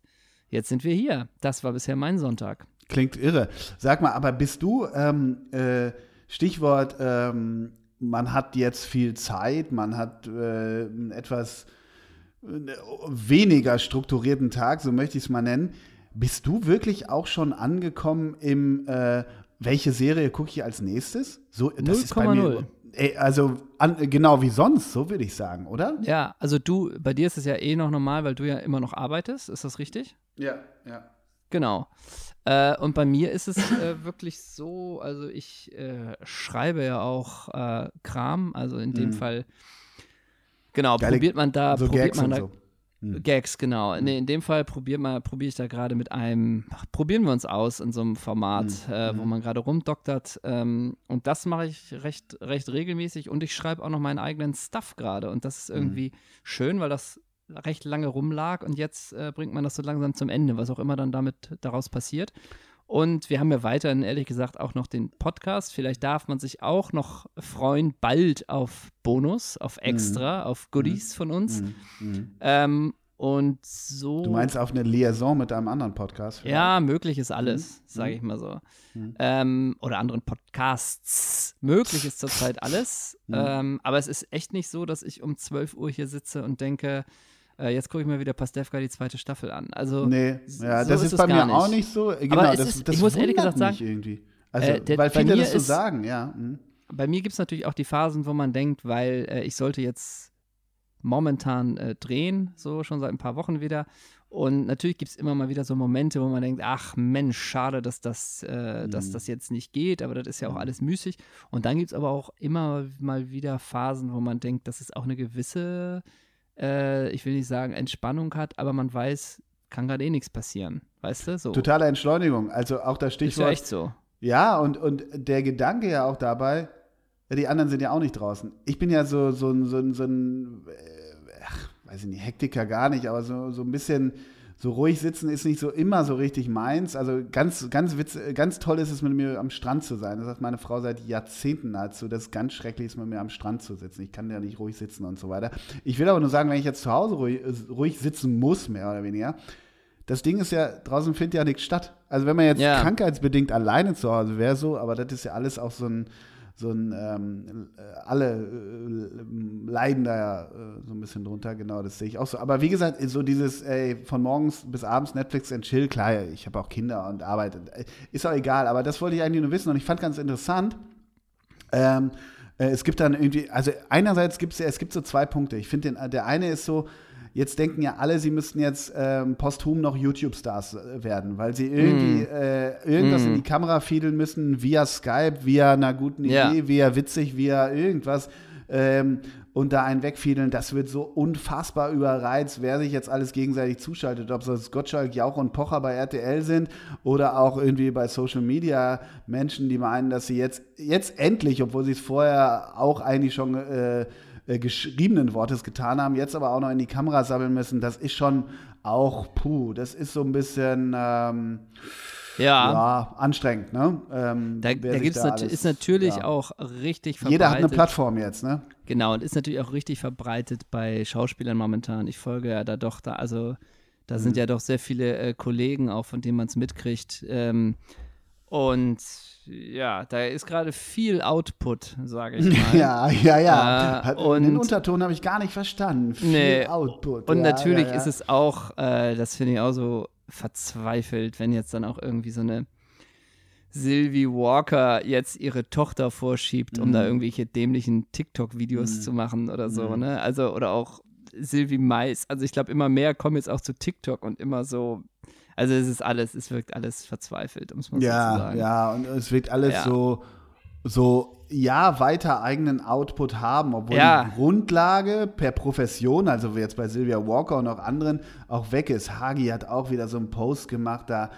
Jetzt sind wir hier. Das war bisher mein Sonntag. Klingt irre. Sag mal, aber bist du, ähm, äh, Stichwort, ähm, man hat jetzt viel Zeit, man hat äh, etwas äh, weniger strukturierten Tag, so möchte ich es mal nennen. Bist du wirklich auch schon angekommen im, äh, welche Serie gucke ich als nächstes? So, das ist bei 0,0. mir, ey, also an, genau wie sonst, so würde ich sagen, oder? Ja, also du, bei dir ist es ja eh noch normal, weil du ja immer noch arbeitest. Ist das richtig? Ja, ja. Genau. Äh, und bei mir ist es äh, wirklich so, also ich äh, schreibe ja auch äh, Kram, also in dem Mhm. Fall Genau, Geile, probiert man da, so probiert Gags man da. So. Hm. Gags, genau. Hm. Nee, in dem Fall probiere probier ich da gerade mit einem, ach, probieren wir uns aus in so einem Format, hm. äh, wo Hm. man gerade rumdoktert. Ähm, und das mache ich recht, recht regelmäßig und ich schreibe auch noch meinen eigenen Stuff gerade. Und das ist Hm. irgendwie schön, weil das recht lange rumlag und jetzt äh, bringt man das so langsam zum Ende, was auch immer dann damit daraus passiert. Und wir haben ja weiterhin, ehrlich gesagt, auch noch den Podcast. Vielleicht darf man sich auch noch freuen, bald auf Bonus, auf Extra, auf Goodies von uns. Mhm. Mhm. Ähm, und so. Du meinst auf eine Liaison mit einem anderen Podcast? vielleicht? Ja, möglich ist alles, Mhm. sage ich mal so. Mhm. Ähm, oder anderen Podcasts. Möglich ist zurzeit alles. Mhm. Ähm, aber es ist echt nicht so, dass ich um 12 Uhr hier sitze und denke, äh, jetzt gucke ich mir wieder Pastewka die zweite Staffel an. Also, Nee, ja, so das ist ist, bei mir nicht. auch nicht so. Genau, Aber das, ist- das ich muss ehrlich gesagt sagen, irgendwie. Also, äh, der- weil bei viele mir das so ist- sagen, ja. mhm. bei mir gibt es natürlich auch die Phasen, wo man denkt, weil äh, ich sollte jetzt momentan äh, drehen, so schon seit ein paar Wochen wieder. Und natürlich gibt es immer mal wieder so Momente, wo man denkt, ach Mensch, schade, dass das, äh, dass Mhm. das jetzt nicht geht, aber das ist ja auch Mhm. alles müßig. Und dann gibt es aber auch immer mal wieder Phasen, wo man denkt, dass es auch eine gewisse, äh, ich will nicht sagen Entspannung hat, aber man weiß, kann gerade eh nichts passieren. Weißt du? So. Totale Entschleunigung. Also auch das ist ja Stichwort. echt so. Ja, und, und der Gedanke ja auch dabei, die anderen sind ja auch nicht draußen. Ich bin ja so, so, ein- so, ein- so ein, äh, ach, weiß ich nicht, Hektiker gar nicht, aber so, so ein bisschen so ruhig sitzen ist nicht so immer so richtig meins. Also ganz, ganz witz, ganz toll ist es, mit mir am Strand zu sein. Das sagt meine Frau seit Jahrzehnten dazu. Das ist ganz schrecklich, ist mit mir am Strand zu sitzen. Ich kann ja nicht ruhig sitzen und so weiter. Ich will aber nur sagen, wenn ich jetzt zu Hause ruhig, ruhig sitzen muss, mehr oder weniger, das Ding ist ja, draußen findet ja nichts statt. Also wenn man jetzt Ja. krankheitsbedingt alleine zu Hause wäre so, aber das ist ja alles auch so ein, so ein, ähm, äh, alle äh, leiden da ja äh, so ein bisschen drunter, genau, das sehe ich auch so. Aber wie gesagt, so dieses, ey, von morgens bis abends Netflix and Chill, klar, ich habe auch Kinder und arbeite, äh, ist auch egal, aber das wollte ich eigentlich nur wissen und ich fand ganz interessant, ähm, äh, es gibt dann irgendwie, also einerseits gibt es ja, es gibt so zwei Punkte. Ich finde, der eine ist so, jetzt denken ja alle, sie müssten jetzt ähm, posthum noch YouTube-Stars äh, werden, weil sie irgendwie Mm. äh, irgendwas Mm. in die Kamera fiedeln müssen, via Skype, via einer guten Ja. Idee, via witzig, via irgendwas. Ähm, und da einen wegfiedeln, das wird so unfassbar überreizt, wer sich jetzt alles gegenseitig zuschaltet, ob es Gottschalk, Jauch und Pocher bei RTL sind oder auch irgendwie bei Social Media Menschen, die meinen, dass sie jetzt, jetzt endlich, obwohl sie es vorher auch eigentlich schon äh, äh, geschriebenen Wortes getan haben, jetzt aber auch noch in die Kamera sammeln müssen, das ist schon auch, puh, das ist so ein bisschen, ähm, Ja. ja, anstrengend, ne? Ähm, Da, da gibt's nat alles- ist natürlich ja. auch richtig verbreitet. Jeder hat eine Plattform jetzt, ne? Genau, und ist natürlich auch richtig verbreitet bei Schauspielern momentan. Ich folge ja da doch da, also da sind Mhm. ja doch sehr viele äh, Kollegen auch, von denen man es mitkriegt. Ähm, und ja, da ist gerade viel Output, sage ich mal. Ja, ja, ja. Äh, und- den Unterton habe ich gar nicht verstanden. Viel Nee, Output. Und ja, natürlich ja, ja. ist es auch, äh, das finde ich auch so verzweifelt, wenn jetzt dann auch irgendwie so eine Sylvie Walker jetzt ihre Tochter vorschiebt, um Mhm. da irgendwelche dämlichen TikTok-Videos Mhm. zu machen oder so, Mhm. ne? Also, oder auch Sylvie Mais. Also ich glaube, immer mehr kommen jetzt auch zu TikTok und immer so. Also es ist alles, es wirkt alles verzweifelt, um es mal so zu Ja, sagen. ja, und es wird alles Ja. so, so, ja, weiter eigenen Output haben, obwohl Ja. die Grundlage per Profession, also wie jetzt bei Sylvia Walker und auch anderen, auch weg ist. Hagi hat auch wieder so einen Post gemacht, da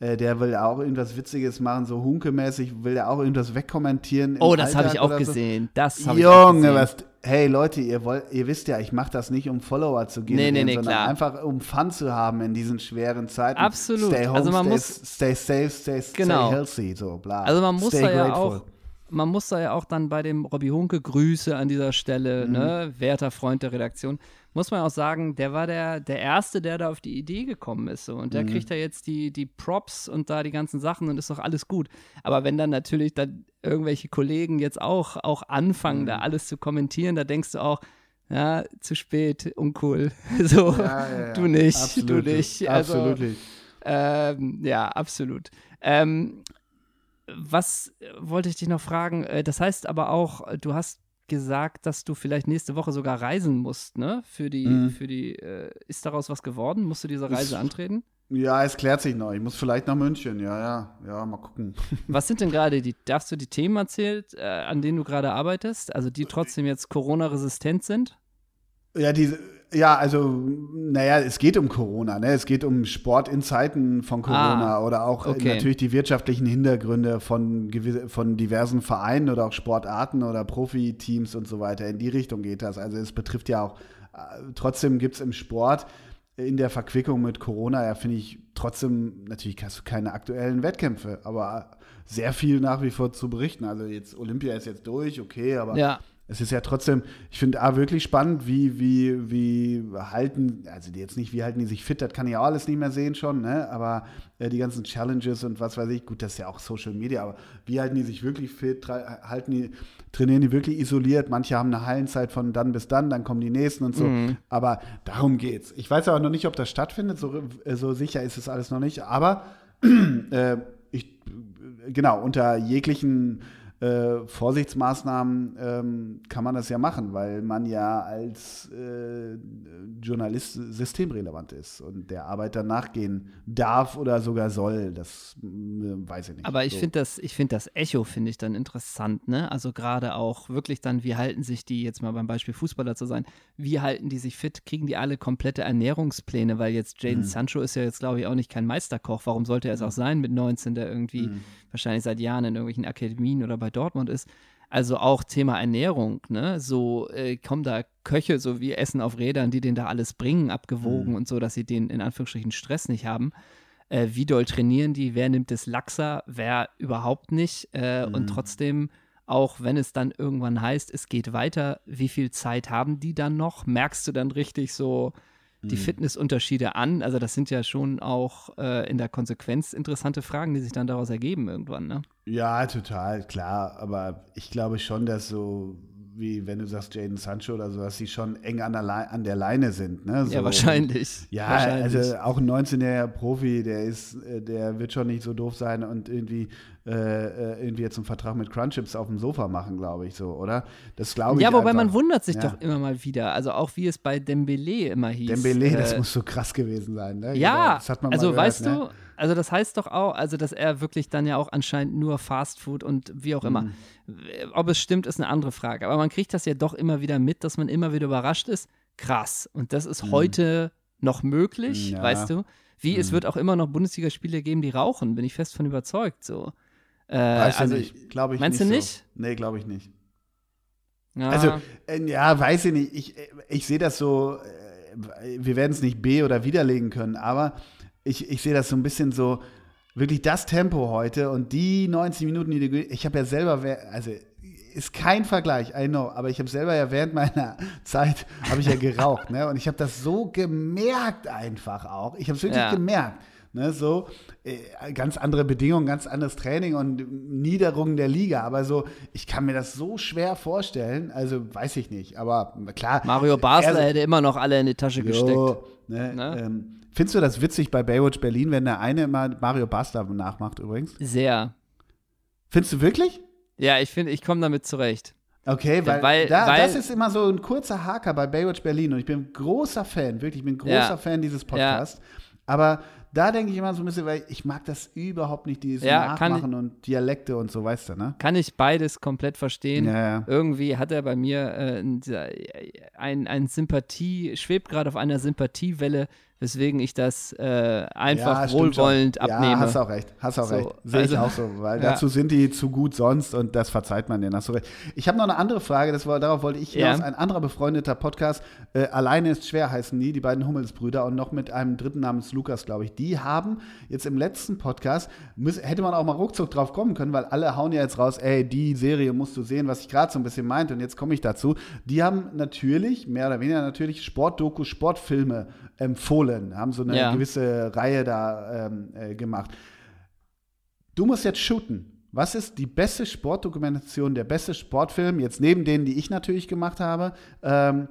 äh, der will auch irgendwas Witziges machen, so hunkemäßig, will er auch irgendwas wegkommentieren. Oh, das habe ich auch so. gesehen. Das habe ich auch Junge, gesehen. was. Hey Leute, ihr wollt, ihr wisst ja, ich mache das nicht, um Follower zu generieren, nee, nee, sondern klar. einfach um Fun zu haben in diesen schweren Zeiten. Absolut. Stay home, Also man stay, muss- stay safe, stay, Genau. stay healthy, so bla. Also man muss stay da ja auch, man muss da ja auch dann bei dem Robby Hunke Grüße an dieser Stelle, Mhm. ne, werter Freund der Redaktion, muss man auch sagen, der war der, der Erste, der da auf die Idee gekommen ist. So. Und der Mhm. kriegt da jetzt die, die Props und da die ganzen Sachen und ist doch alles gut. Aber wenn dann natürlich dann irgendwelche Kollegen jetzt auch, auch anfangen, Mhm. da alles zu kommentieren, da denkst du auch, ja, zu spät, uncool. So, Ja, ja, ja. du nicht, Absolut, du nicht. Also, Absolut. ähm, ja, absolut. Ähm, was wollte ich dich noch fragen? Äh, Das heißt aber auch, du hast gesagt, dass du vielleicht nächste Woche sogar reisen musst, ne? Für die, Mhm. für die, äh, ist daraus was geworden? Musst du diese Reise Ist- antreten? Ja, es klärt sich noch. Ich muss vielleicht nach München. Ja, ja, ja, mal gucken. Was sind denn gerade die, darfst du die Themen erzählen, äh, an denen du gerade arbeitest? Also die trotzdem jetzt Corona-resistent sind? Ja, diese, ja, also, naja, es geht um Corona, ne? Es geht um Sport in Zeiten von Corona ah, oder auch okay. natürlich die wirtschaftlichen Hintergründe von, von diversen Vereinen oder auch Sportarten oder Profiteams und so weiter. In die Richtung geht das. Also es betrifft ja auch, äh, trotzdem gibt es im Sport in der Verquickung mit Corona, ja, finde ich trotzdem, natürlich hast du keine aktuellen Wettkämpfe, aber sehr viel nach wie vor zu berichten. Also jetzt Olympia ist jetzt durch, okay, aber ja es ist ja trotzdem, ich finde A wirklich spannend, wie, wie, wie halten, also jetzt nicht, wie halten die sich fit, das kann ich auch alles nicht mehr sehen schon, ne? aber äh, die ganzen Challenges und was weiß ich, gut, das ist ja auch Social Media, aber wie halten die sich wirklich fit, halten die, trainieren die wirklich isoliert, manche haben eine Hallenzeit von dann bis dann, dann kommen die nächsten und so, mhm. aber darum geht's. Ich weiß aber noch nicht, ob das stattfindet, so, äh, so sicher ist es alles noch nicht, aber äh, ich, genau, unter jeglichen äh, Vorsichtsmaßnahmen ähm, kann man das ja machen, weil man ja als äh, Journalist systemrelevant ist und der Arbeit dann nachgehen darf oder sogar soll. Das äh, weiß ich nicht. Aber ich so. finde das, find das Echo, finde ich dann interessant, ne? Also gerade auch wirklich dann, wie halten sich die, jetzt mal beim Beispiel Fußballer zu sein, wie halten die sich fit? Kriegen die alle komplette Ernährungspläne? Weil jetzt Jaden mhm. Sancho ist ja jetzt, glaube ich, auch nicht kein Meisterkoch. Warum sollte er es mhm. auch sein mit 19, der irgendwie mhm. wahrscheinlich seit Jahren in irgendwelchen Akademien oder bei bei Dortmund ist. Also auch Thema Ernährung, ne? So äh, kommen da Köche, so wie Essen auf Rädern, die den da alles bringen, abgewogen mhm. und so, dass sie den in Anführungsstrichen Stress nicht haben. Äh, wie doll trainieren die? Wer nimmt es laxer? Wer überhaupt nicht? Äh, mhm. Und trotzdem, auch wenn es dann irgendwann heißt, es geht weiter, wie viel Zeit haben die dann noch? Merkst du dann richtig so, die mhm. Fitnessunterschiede an? Also das sind ja schon auch äh, in der Konsequenz interessante Fragen, die sich dann daraus ergeben irgendwann, ne? Ja, total, klar. Aber ich glaube schon, dass so wie wenn du sagst Jaden Sancho oder so, dass sie schon eng an der, Le an der Leine sind. Ne? So, ja, wahrscheinlich. ja, wahrscheinlich. also auch ein 19-jähriger Profi, der ist, äh, der wird schon nicht so doof sein und irgendwie, äh, äh, irgendwie jetzt einen Vertrag mit Crunchips auf dem Sofa machen, glaube ich so, oder? Das glaube ich. Ja, wobei einfach. man wundert sich ja. doch immer mal wieder. Also auch wie es bei Dembele immer hieß. Dembele, äh, das muss so krass gewesen sein. Ne? Ja, das hat man also gehört, weißt ne? du also das heißt doch auch, also dass er wirklich dann ja auch anscheinend nur Fast Food und wie auch immer. Mhm. Ob es stimmt, ist eine andere Frage. Aber man kriegt das ja doch immer wieder mit, dass man immer wieder überrascht ist. Krass. Und das ist mhm. heute noch möglich, ja. weißt du? Wie mhm. es wird auch immer noch Bundesligaspiele geben, die rauchen, bin ich fest von überzeugt. So. Äh, also nicht, glaube ich meinst nicht. Meinst du nicht? So. Nee, glaube ich nicht. Ja. Also, äh, ja, weiß ich nicht. Ich, ich sehe das so, äh, wir werden es nicht B oder widerlegen können, aber ich, ich sehe das so ein bisschen so, wirklich das Tempo heute und die 90 Minuten, die du, ich habe ja selber, also ist kein Vergleich, I know, aber ich habe selber ja während meiner Zeit, habe ich ja geraucht, ne? Und ich habe das so gemerkt einfach auch. Ich habe es wirklich ja. gemerkt. Ne, so äh, ganz andere Bedingungen, ganz anderes Training und Niederung der Liga. Aber so, ich kann mir das so schwer vorstellen. Also weiß ich nicht. Aber klar. Mario Basler hätte immer noch alle in die Tasche jo, gesteckt. Ne, ne? Ähm, Findest du das witzig bei Baywatch Berlin, wenn der eine immer Mario Basler nachmacht übrigens? Sehr. Findest du wirklich? Ja, ich finde, ich komme damit zurecht. Okay, weil, weil, da, weil, das ist immer so ein kurzer Haker bei Baywatch Berlin und ich bin ein großer Fan, wirklich, ich bin ein großer ja. Fan dieses Podcasts. Ja. Aber da denke ich immer so ein bisschen, weil ich mag das überhaupt nicht, dieses ja, Nachmachen ich, und Dialekte und so, weißt du, ne? Kann ich beides komplett verstehen. Ja, ja. Irgendwie hat er bei mir äh, ein, ein Sympathie, schwebt gerade auf einer Sympathiewelle weswegen ich das äh, einfach ja, wohlwollend schon. abnehme. Ja, hast auch recht, hast auch so, recht. Sehe also, ich auch so, weil ja. dazu sind die zu gut sonst und das verzeiht man denen, hast du recht. Ich habe noch eine andere Frage, das war, darauf wollte ich hinaus, ja. ein anderer befreundeter Podcast, äh, Alleine ist schwer heißen die, die beiden Hummelsbrüder und noch mit einem dritten namens Lukas, glaube ich, die haben jetzt im letzten Podcast, müß, hätte man auch mal ruckzuck drauf kommen können, weil alle hauen ja jetzt raus, ey, die Serie musst du sehen, was ich gerade so ein bisschen meinte und jetzt komme ich dazu. Die haben natürlich, mehr oder weniger natürlich, Sportdokus, Sportfilme empfohlen, haben so eine ja. gewisse Reihe da ähm, äh, gemacht. Du musst jetzt shooten. Was ist die beste Sportdokumentation, der beste Sportfilm, jetzt neben denen, die ich natürlich gemacht habe, ähm,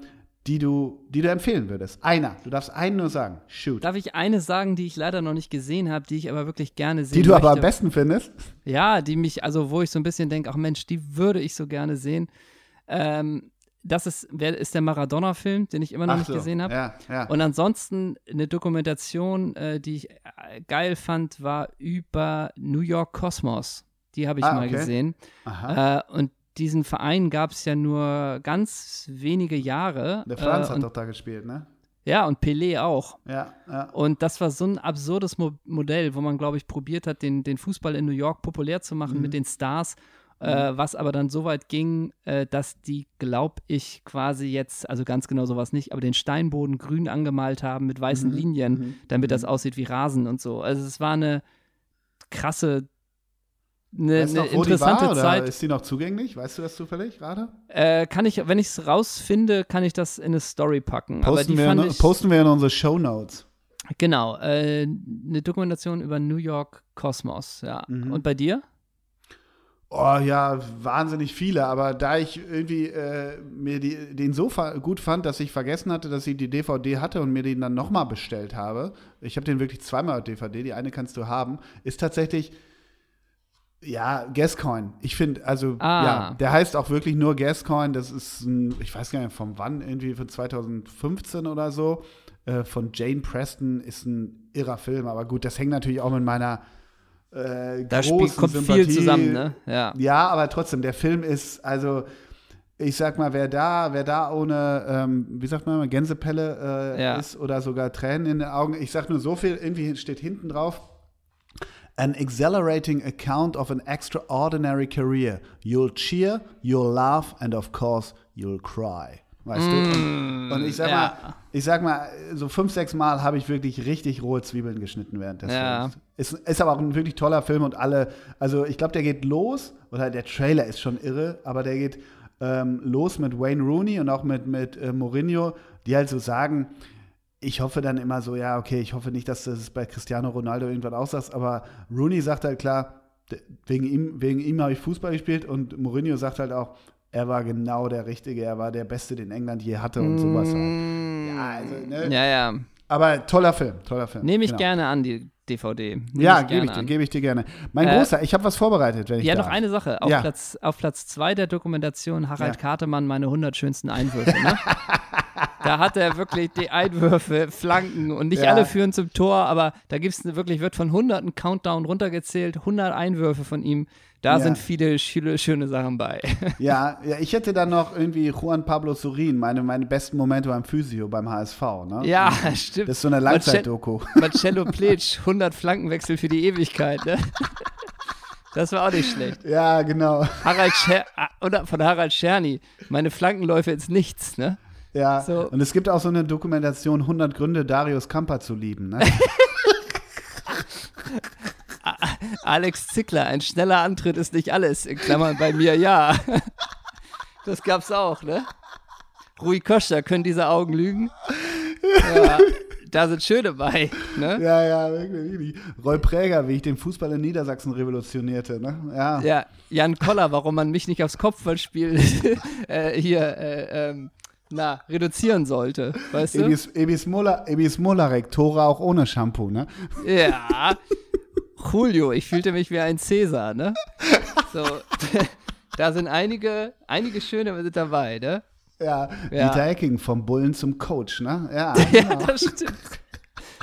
die, du, die du empfehlen würdest? Einer. Du darfst einen nur sagen. Shoot. Darf ich eine sagen, die ich leider noch nicht gesehen habe, die ich aber wirklich gerne sehen Die du möchte? aber am besten findest? Ja, die mich, also wo ich so ein bisschen denke, ach Mensch, die würde ich so gerne sehen. Ähm, das ist, wer, ist der Maradona-Film, den ich immer noch Ach nicht so, gesehen habe. Ja, ja. Und ansonsten eine Dokumentation, äh, die ich äh, geil fand, war über New York Cosmos. Die habe ich ah, mal okay. gesehen. Äh, und diesen Verein gab es ja nur ganz wenige Jahre. Der Franz äh, hat doch da gespielt, ne? Ja, und Pelé auch. Ja, ja. Und das war so ein absurdes Mo Modell, wo man, glaube ich, probiert hat, den, den Fußball in New York populär zu machen mhm. mit den Stars. Äh, mhm. was aber dann so weit ging, äh, dass die, glaube ich, quasi jetzt, also ganz genau sowas nicht, aber den Steinboden grün angemalt haben mit weißen mhm. Linien, mhm. damit das mhm. aussieht wie Rasen und so. Also es war eine krasse eine, weißt eine interessante war, Zeit. Ist die noch zugänglich? Weißt du das zufällig gerade? Äh, kann ich, wenn ich es rausfinde, kann ich das in eine Story packen. Posten, wir, in, ich, posten wir in unsere Show Notes. Genau, äh, eine Dokumentation über New York Kosmos, ja. Mhm. Und bei dir? Oh ja, wahnsinnig viele, aber da ich irgendwie äh, mir die, den so gut fand, dass ich vergessen hatte, dass ich die DVD hatte und mir den dann nochmal bestellt habe, ich habe den wirklich zweimal auf DVD, die eine kannst du haben, ist tatsächlich ja, Gascoin. Ich finde, also, ah. ja, der heißt auch wirklich nur Gascoin. Das ist ein, ich weiß gar nicht von wann, irgendwie von 2015 oder so. Äh, von Jane Preston ist ein irrer Film. Aber gut, das hängt natürlich auch mit meiner äh, da großen kommt Sympathie. viel zusammen, ne? Ja. ja, aber trotzdem, der Film ist, also, ich sag mal, wer da, wer da ohne, ähm, wie sagt man, Gänsepelle äh, ja. ist oder sogar Tränen in den Augen, ich sag nur so viel, irgendwie steht hinten drauf an exhilarating account of an extraordinary career. You'll cheer, you'll laugh and of course you'll cry. Weißt mm, du? Und, und, ich sag ja. mal, ich sag mal, so fünf, sechs Mal habe ich wirklich richtig rohe Zwiebeln geschnitten während des ja. Films. Ist, ist aber auch ein wirklich toller Film und alle, also ich glaube, der geht los, oder der Trailer ist schon irre, aber der geht ähm, los mit Wayne Rooney und auch mit, mit äh, Mourinho, die halt so sagen, ich hoffe dann immer so, ja, okay, ich hoffe nicht, dass du es bei Cristiano Ronaldo irgendwann aussagst, aber Rooney sagt halt klar, wegen ihm, wegen ihm habe ich Fußball gespielt und Mourinho sagt halt auch, er war genau der Richtige, er war der Beste, den England je hatte und sowas halt. Ja, also, ne? Ja, ja. Aber toller Film, toller Film. Nehme ich genau. gerne an, die DVD. Nehm ja, gebe ich, dir, geb ich dir gerne. Mein äh, Großer, ich habe was vorbereitet, wenn ich Ja, darf. noch eine Sache. Auf, ja. Platz, auf Platz zwei der Dokumentation Harald ja. Kartemann, meine 100 schönsten Einwürfe. Ne? da hat er wirklich die Einwürfe, Flanken und nicht ja. alle führen zum Tor, aber da gibt es wirklich, wird von hunderten Countdown runtergezählt, 100 Einwürfe von ihm. Da ja. sind viele schöne, schöne Sachen bei. Ja, ja, ich hätte dann noch irgendwie Juan Pablo Surin, meine, meine besten Momente beim Physio, beim HSV. Ne? Ja, stimmt. Das ist so eine Langzeitdoku. Marcello Plitsch, 100 Flankenwechsel für die Ewigkeit. Ne? Das war auch nicht schlecht. Ja, genau. Harald Scher ah, oder von Harald Scherny, meine Flankenläufe ins Nichts, ne? Ja, so. und es gibt auch so eine Dokumentation 100 Gründe, Darius Kamper zu lieben, ne? Alex Zickler, ein schneller Antritt ist nicht alles. In Klammern bei mir ja. Das gab's auch, ne? Rui Costa, können diese Augen lügen? Ja, da sind schöne bei, ne? Ja, ja, wirklich, wirklich. Roy Präger, wie ich den Fußball in Niedersachsen revolutionierte, ne? Ja. Ja, Jan Koller, warum man mich nicht aufs Kopfballspiel äh, hier äh, ähm, na, reduzieren sollte, weißt du? Ebis, Ebis, Mola, Ebis Molarek, Tore auch ohne Shampoo, ne? Ja, Julio, ich fühlte mich wie ein Cäsar, ne? So, da sind einige, einige schöne mit dabei, ne? Ja, ja. Dieter Ecking vom Bullen zum Coach, ne? Ja, ja genau. das stimmt.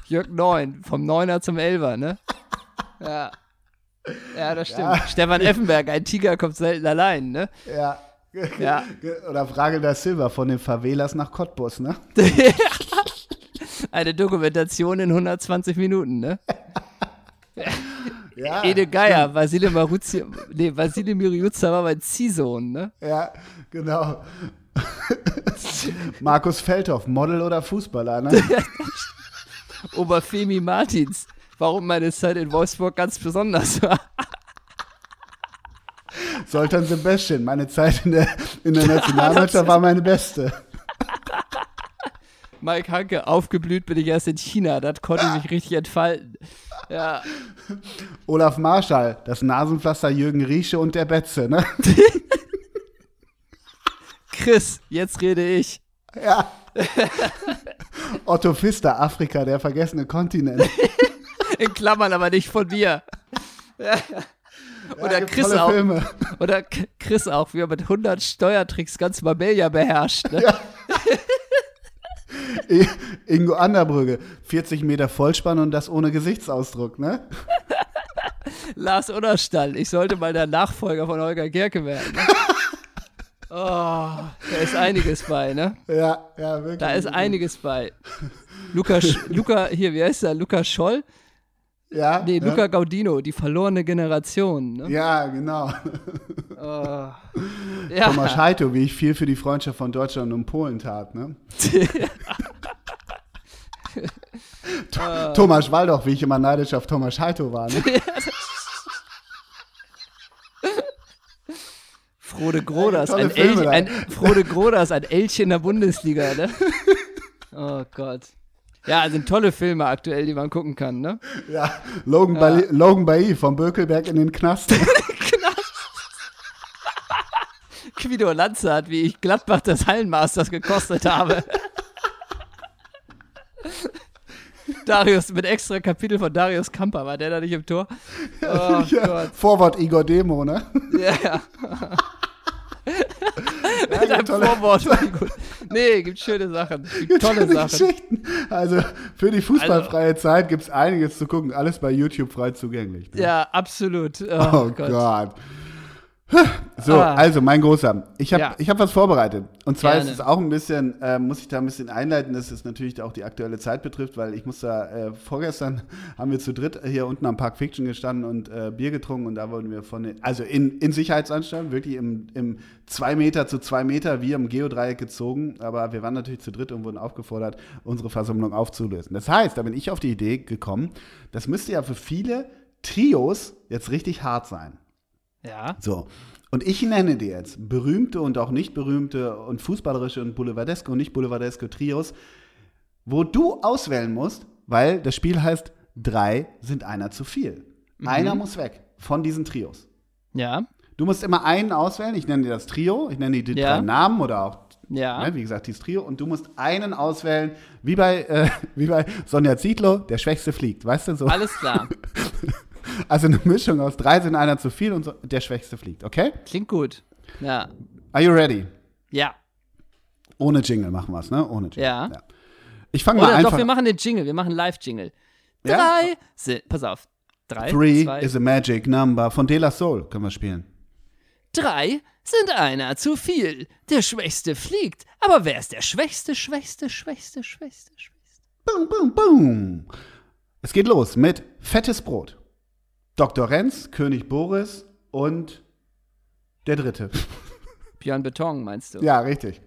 Jörg Neun, vom Neuner zum Elber, ne? Ja. Ja, das stimmt. Ja. Stefan Effenberg, ein Tiger kommt selten allein, ne? Ja. ja. Oder Frage da Silva von den Favelas nach Cottbus, ne? Eine Dokumentation in 120 Minuten, ne? Ja, Ede Geier, Vasile Maruzzi, nee, Vasile Miriuza war mein Ziehsohn, ne? Ja, genau. Markus Feldhoff, Model oder Fußballer, ne? Oberfemi Martins, warum meine Zeit in Wolfsburg ganz besonders war. Soltan Sebastian, meine Zeit in der, in der Nationalmannschaft war meine beste. Mike Hanke, aufgeblüht bin ich erst in China, das konnte ich mich richtig entfalten. Ja. Olaf Marschall, das Nasenpflaster Jürgen Riesche und der Betze, ne? Chris, jetzt rede ich. Ja. Otto Pfister, Afrika, der vergessene Kontinent. In Klammern, aber nicht von mir. Ja. Oder ja, Chris auch. Filme. Oder Chris auch, wie er mit 100 Steuertricks ganz Marbella beherrscht. Ne? Ja. Ingo Anderbrügge, 40 Meter Vollspann und das ohne Gesichtsausdruck, ne? Lars Unnerstall, ich sollte mal der Nachfolger von Holger Gerke werden. Ne? Oh, da ist einiges bei, ne? Ja, ja, wirklich. Da ist einiges bei. Luca, Luca, hier, wie heißt er? Luca Scholl? Ja. Nee, ja. Luca Gaudino, die verlorene Generation. Ne? Ja, genau. Oh. Ja. Thomas Heito, wie ich viel für die Freundschaft von Deutschland und Polen tat, ne? Thomas Waldoch, wie ich immer neidisch auf Thomas Heito war, ne? Frode Groders, ein, Filme, ein, Frode Groders, ein Elch in der Bundesliga, ne? Oh Gott. Ja, sind tolle Filme aktuell, die man gucken kann, ne? Ja, Logan, ja. Bailly, Logan Bailly vom Bökelberg in den Knast. Knast. Quido Lanzert, wie ich Gladbach des Hallenmasters gekostet habe. Darius, mit extra Kapitel von Darius Kamper, war der da nicht im Tor? Oh, ja. Vorwort Igor Demo, ne? Ja, ja. Mit einem tolle, Vorwort. Nee, gibt schöne Sachen. Gibt tolle Sachen. Geschichten. Also für die fußballfreie also, Zeit gibt es einiges zu gucken. Alles bei YouTube frei zugänglich. Ne? Ja, absolut. Oh, oh Gott. Gott. So, ah. also mein Großer, ich habe ja. hab was vorbereitet. Und zwar Gerne. ist es auch ein bisschen, äh, muss ich da ein bisschen einleiten, dass es natürlich auch die aktuelle Zeit betrifft, weil ich muss da, äh, vorgestern haben wir zu dritt hier unten am Park Fiction gestanden und äh, Bier getrunken und da wurden wir von, also in, in Sicherheitsanstalten, wirklich im, im 2 Meter zu 2 Meter wie im Geodreieck gezogen, aber wir waren natürlich zu dritt und wurden aufgefordert, unsere Versammlung aufzulösen. Das heißt, da bin ich auf die Idee gekommen, das müsste ja für viele Trios jetzt richtig hart sein. Ja. So. Und ich nenne dir jetzt berühmte und auch nicht berühmte und fußballerische und boulevardeske und nicht boulevardeske Trios, wo du auswählen musst, weil das Spiel heißt, drei sind einer zu viel. Mhm. Einer muss weg von diesen Trios. Ja. Du musst immer einen auswählen. Ich nenne dir das Trio. Ich nenne dir die ja. drei Namen oder auch, ja. ne, wie gesagt, dieses Trio. Und du musst einen auswählen, wie bei, äh, wie bei Sonja Zietlow, der Schwächste fliegt. Weißt du so? Alles klar. Also eine Mischung aus drei sind einer zu viel und so, der Schwächste fliegt, okay? Klingt gut. Ja. Are you ready? Ja. Ohne Jingle machen wir es, ne? Ohne Jingle. Ja. ja. Ich fange mal Oder einfach. Doch, wir machen den Jingle, wir machen Live-Jingle. Drei ja? sind, pass auf. Drei. Three zwei. is a magic number von De La Soul können wir spielen. Drei sind einer zu viel. Der Schwächste fliegt. Aber wer ist der Schwächste, Schwächste, Schwächste, Schwächste, Schwächste? Boom, boom, boom. Es geht los mit fettes Brot. Dr. Renz, König Boris und der dritte. Björn Beton, meinst du? Ja, richtig.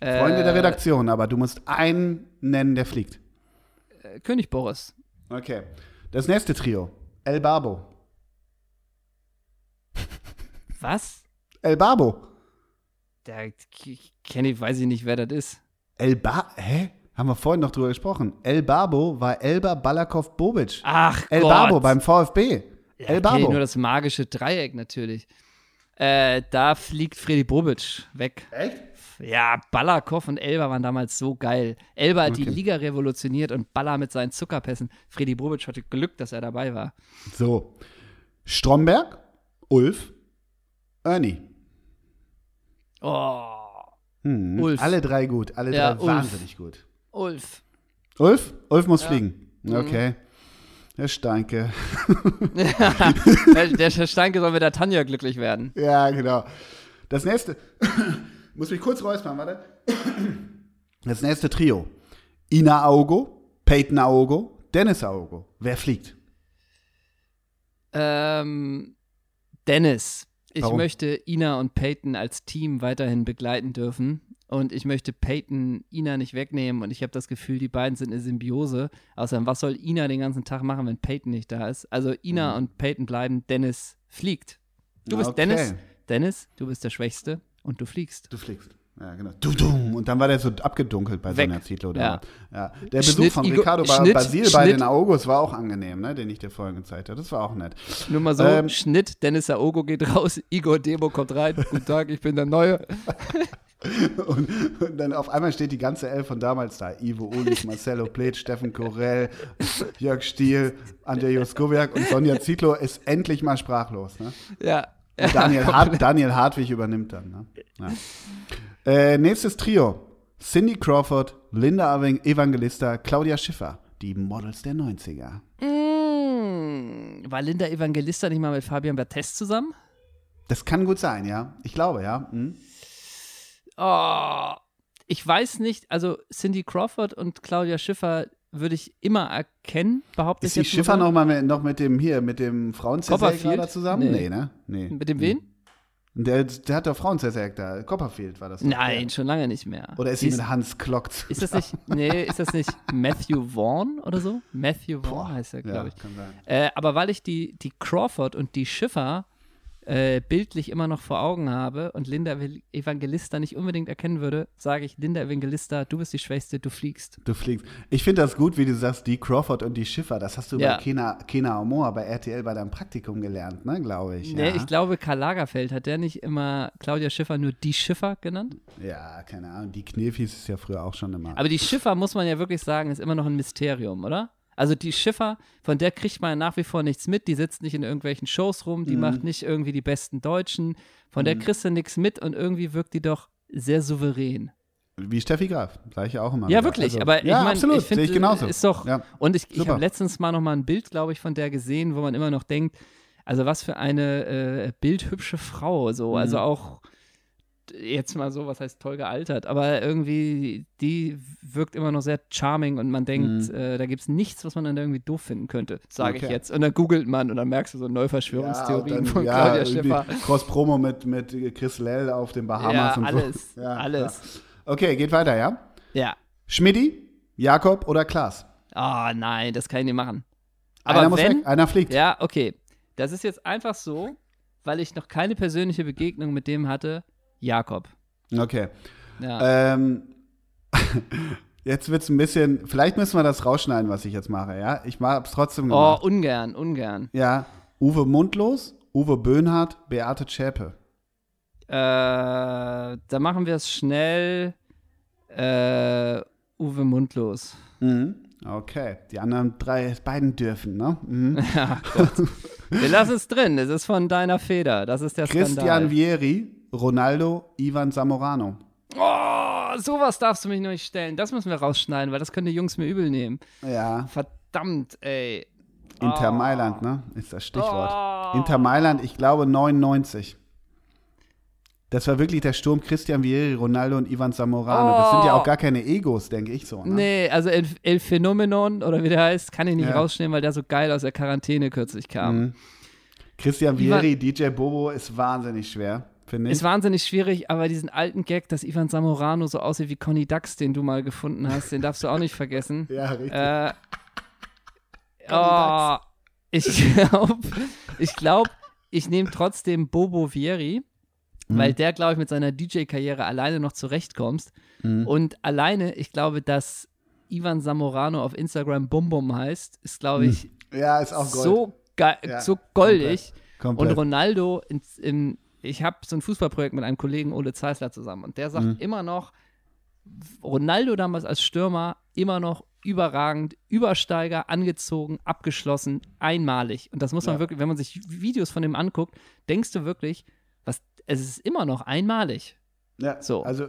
Äh, Freunde der Redaktion, aber du musst einen nennen, der fliegt. Äh, König Boris. Okay. Das nächste Trio. El Babo. Was? El Babo. Der kenne ich, weiß ich nicht, wer das ist. El Babo? Hä? Haben wir vorhin noch drüber gesprochen. El Babo war Elba Balakov Bobic. Ach El Gott. Babo beim VfB. Ja, El Babo. Okay, nur das magische Dreieck natürlich. Äh, da fliegt Freddy Bobic weg. Echt? Ja, Balakov und Elba waren damals so geil. Elba hat okay. die Liga revolutioniert und Baller mit seinen Zuckerpässen. Freddy Bobic hatte Glück, dass er dabei war. So. Stromberg, Ulf, Ernie. Oh. Hm, Ulf. Alle drei gut, alle ja, drei Ulf. wahnsinnig gut. Ulf. Ulf? Ulf muss ja. fliegen. Mhm. Okay. Herr Steinke. der, der Steinke soll mit der Tanja glücklich werden. Ja, genau. Das nächste. muss mich kurz räuspern, warte. Das nächste Trio. Ina Augo, Peyton Augo, Dennis Augo. Wer fliegt? Ähm, Dennis. Ich Warum? möchte Ina und Peyton als Team weiterhin begleiten dürfen. Und ich möchte Peyton Ina nicht wegnehmen. Und ich habe das Gefühl, die beiden sind eine Symbiose. Außerdem, was soll Ina den ganzen Tag machen, wenn Peyton nicht da ist? Also Ina mhm. und Peyton bleiben, Dennis fliegt. Du bist okay. Dennis. Dennis, du bist der Schwächste und du fliegst. Du fliegst. Ja, genau. Und dann war der so abgedunkelt bei Weg. Sonja Zietlow. Ja. ja. Der Besuch Schnitt, von Ricardo Schnitt, Basil Schnitt. bei den August war auch angenehm, ne? den ich dir vorhin gezeigt habe. Das war auch nett. Nur mal so, ähm, Schnitt, Dennis Aogo geht raus, Igor Demo kommt rein. Guten Tag, ich bin der Neue. Und, und, dann auf einmal steht die ganze Elf von damals da. Ivo Ulich, Marcelo Plet, Steffen Korell, Jörg Stiel, Andrzej Juskowiak und Sonja Zietlow ist endlich mal sprachlos. Ne? Ja. Und Daniel, Hart, Daniel Hartwig übernimmt dann. Ne? Ja. Äh, nächstes Trio. Cindy Crawford, Linda Evangelista, Claudia Schiffer. Die Models der 90er. Mm, war Linda Evangelista nicht mal mit Fabian Bertest zusammen? Das kann gut sein, ja. Ich glaube, ja. Hm. Oh, ich weiß nicht, also Cindy Crawford und Claudia Schiffer würde ich immer erkennen, behaupte ist ich Ist die Schiffer noch mal mit, noch mit dem hier, mit dem Frauenzersäger zusammen? Nee. nee, ne? Nee. Mit dem wen? Der, der hat doch Frauen da. Copperfield war das. Nein, der. schon lange nicht mehr. Oder ist sie mit Hans Klock zusammen? Ist das nicht, nee, ist das nicht Matthew Vaughn oder so? Matthew Vaughn heißt er, glaube ja, ich. Kann sein. Äh, aber weil ich die, die Crawford und die Schiffer äh, bildlich immer noch vor Augen habe und Linda Evangelista nicht unbedingt erkennen würde, sage ich, Linda Evangelista, du bist die Schwächste, du fliegst. Du fliegst. Ich finde das gut, wie du sagst, die Crawford und die Schiffer, das hast du ja. bei Kena, Kena Omoa bei RTL bei deinem Praktikum gelernt, ne, glaube ich. Nee, ja. ich glaube, Karl Lagerfeld, hat der nicht immer Claudia Schiffer nur die Schiffer genannt? Ja, keine Ahnung, die Knirf hieß es ja früher auch schon immer. Aber die Schiffer, muss man ja wirklich sagen, ist immer noch ein Mysterium, oder? Also die Schiffer, von der kriegt man nach wie vor nichts mit. Die sitzt nicht in irgendwelchen Shows rum, die mhm. macht nicht irgendwie die besten Deutschen. Von mhm. der kriegst du nichts mit und irgendwie wirkt die doch sehr souverän. Wie Steffi Graf, sage ich auch immer. Ja, wieder. wirklich, also, aber ich ja, meine, ich finde, ich genauso. ist doch, ja, und ich, ich habe letztens mal noch mal ein Bild, glaube ich, von der gesehen, wo man immer noch denkt, also was für eine äh, bildhübsche Frau, so, also mhm. also auch jetzt mal so, was heißt toll gealtert, aber irgendwie, die wirkt immer noch sehr charming und man denkt, mhm. äh, da gibt es nichts, was man dann irgendwie doof finden könnte, sage okay. ich jetzt. Und dann googelt man und dann merkst du so Neuverschwörungstheorien ja, dann, von ja, Claudia Schiffer. Cross-Promo mit, mit Chris Lell auf den Bahamas ja, und alles, so. Ja, alles. Okay, geht weiter, ja? Ja. Schmidti, Jakob oder Klaas? Ah, oh, nein, das kann ich nicht machen. Aber einer wenn, weg, einer fliegt. Ja, okay. Das ist jetzt einfach so, weil ich noch keine persönliche Begegnung mit dem hatte, Jakob. Okay. Ja. Ähm, jetzt wird es ein bisschen, vielleicht müssen wir das rausschneiden, was ich jetzt mache, ja? Ich mache es trotzdem oh, gemacht. Oh, ungern, ungern. Ja, Uwe Mundlos, Uwe Böhnhardt, Beate Zschäpe. Äh, da machen wir es schnell. Äh, Uwe Mundlos. Mhm. Okay, die anderen drei, beiden dürfen, ne? Mhm. Ja. Wir lassen es drin, es ist von deiner Feder, das ist der Christian Skandal. Vieri, Ronaldo, Ivan Zamorano. Oh, sowas darfst du mich noch nicht stellen. Das müssen wir rausschneiden, weil das können die Jungs mir übel nehmen. Ja. Verdammt, ey. Inter oh. Mailand, ne? Ist das Stichwort. Oh. Inter Mailand, ich glaube 99. Das war wirklich der Sturm Christian Vieri, Ronaldo und Ivan Zamorano. Oh. Das sind ja auch gar keine Egos, denke ich so. Ne? Nee, also El, El Phenomenon oder wie der heißt, kann ich nicht ja. rausschneiden, weil der so geil aus der Quarantäne kürzlich kam. Mhm. Christian Vieri, DJ Bobo ist wahnsinnig schwer. Ist wahnsinnig schwierig, aber diesen alten Gag, dass Ivan Zamorano so aussieht wie Conny Dax, den du mal gefunden hast, den darfst du auch nicht vergessen. ja, richtig. Äh, oh, ich glaube, ich, glaub, ich nehme trotzdem Bobo Vieri, mhm. weil der, glaube ich, mit seiner DJ-Karriere alleine noch zurechtkommt. Mhm. Und alleine, ich glaube, dass Ivan Zamorano auf Instagram Bum Bum heißt, ist, glaube ich, mhm. ja, ist so, ja, so goldig. Komplett. Komplett. Und Ronaldo in, in, ich habe so ein Fußballprojekt mit einem Kollegen Ole Zeisler zusammen und der sagt mhm. immer noch, Ronaldo damals als Stürmer immer noch überragend, Übersteiger, angezogen, abgeschlossen, einmalig. Und das muss man ja. wirklich, wenn man sich Videos von dem anguckt, denkst du wirklich, was, es ist immer noch einmalig. Ja, so. also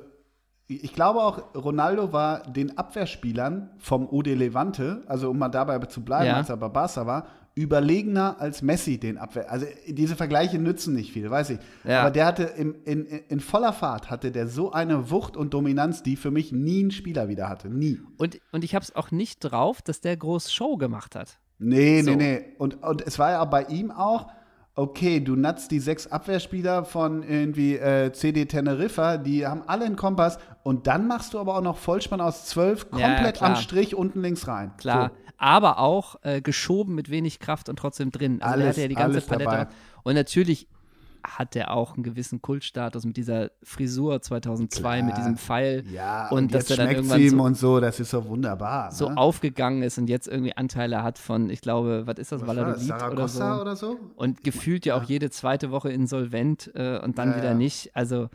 ich glaube auch, Ronaldo war den Abwehrspielern vom UD Levante, also um mal dabei zu bleiben, ja. als er bei Barca war, überlegener als Messi den Abwehr. Also diese Vergleiche nützen nicht viel, weiß ich. Ja. Aber der hatte im, in, in voller Fahrt hatte der so eine Wucht und Dominanz, die für mich nie ein Spieler wieder hatte. Nie. Und, und ich habe es auch nicht drauf, dass der groß Show gemacht hat. Nee, so. nee, nee. Und, und es war ja bei ihm auch, okay, du natzt die sechs Abwehrspieler von irgendwie äh, CD Teneriffa, die haben alle einen Kompass und dann machst du aber auch noch Vollspann aus zwölf komplett ja, am Strich unten links rein. Klar. So aber auch äh, geschoben mit wenig Kraft und trotzdem drin. Also alles, hatte ja die ganze Palette. Dabei. Und natürlich hat er auch einen gewissen Kultstatus mit dieser Frisur 2002, Klar. mit diesem Pfeil. Ja, und, und dass er dann irgendwann so, und so, das ist so wunderbar. So ne? aufgegangen ist und jetzt irgendwie Anteile hat von, ich glaube, was ist das, Valladolid oder so. oder so. Und gefühlt ja. ja auch jede zweite Woche insolvent äh, und dann ja, wieder nicht. Also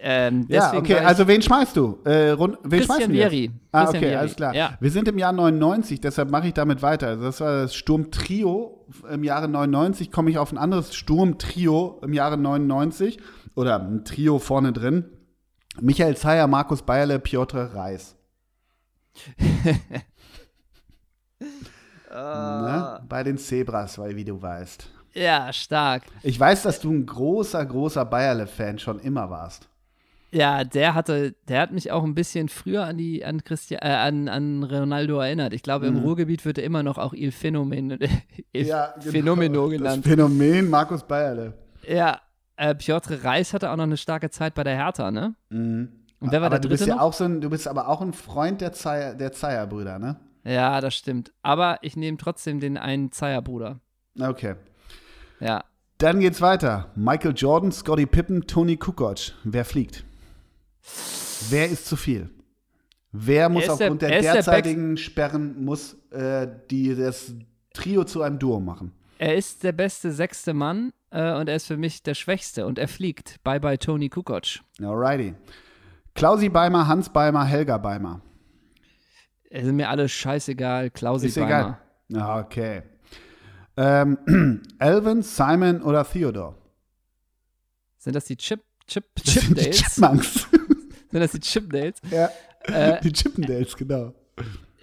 ähm, ja, okay, also wen schmeißt du? Äh, wen Christian schmeißen Vieri. Ah, okay, Vieri. alles klar. Ja. Wir sind im Jahr 99, deshalb mache ich damit weiter. Also das war das Sturmtrio im Jahre 99. Komme ich auf ein anderes Sturmtrio im Jahre 99 oder ein Trio vorne drin. Michael Zeyer, Markus Bayerle, Piotr Reis. ne? Bei den Zebras, weil wie du weißt. Ja, stark. Ich weiß, dass du ein großer, großer Bayerle-Fan schon immer warst. Ja, der hatte, der hat mich auch ein bisschen früher an die, an Christian, äh, an, an Ronaldo erinnert. Ich glaube, im mhm. Ruhrgebiet wird er immer noch auch Il Phänomen, Il ja, genau. Phänomeno genannt. Das Phänomen Markus Bayerle. Ja, äh, Piotr Reis hatte auch noch eine starke Zeit bei der Hertha, ne? Mhm. Und wer war aber der du bist ja noch? auch so ein, du bist aber auch ein Freund der Zeier, der Zeier-Brüder, ne? Ja, das stimmt. Aber ich nehme trotzdem den einen Zeier-Bruder. Okay. Ja. Dann geht's weiter. Michael Jordan, Scotty Pippen, Tony Kukoc. Wer fliegt? Wer ist zu viel? Wer muss aufgrund der, der derzeitigen der Sperren muss äh, die, das Trio zu einem Duo machen? Er ist der beste sechste Mann äh, und er ist für mich der Schwächste und er fliegt. Bye bye Tony Kukoc. Alrighty. Klausi Beimer, Hans Beimer, Helga Beimer. Es sind mir alle scheißegal. Klausi ist Beimer. Egal. Okay. Ähm, Elvin, Simon oder Theodore? Sind das die Chip, Chip, Chipdales? Die Chipmunks. Sind das die Chipdales? Ja. Äh, die Chippendales, genau.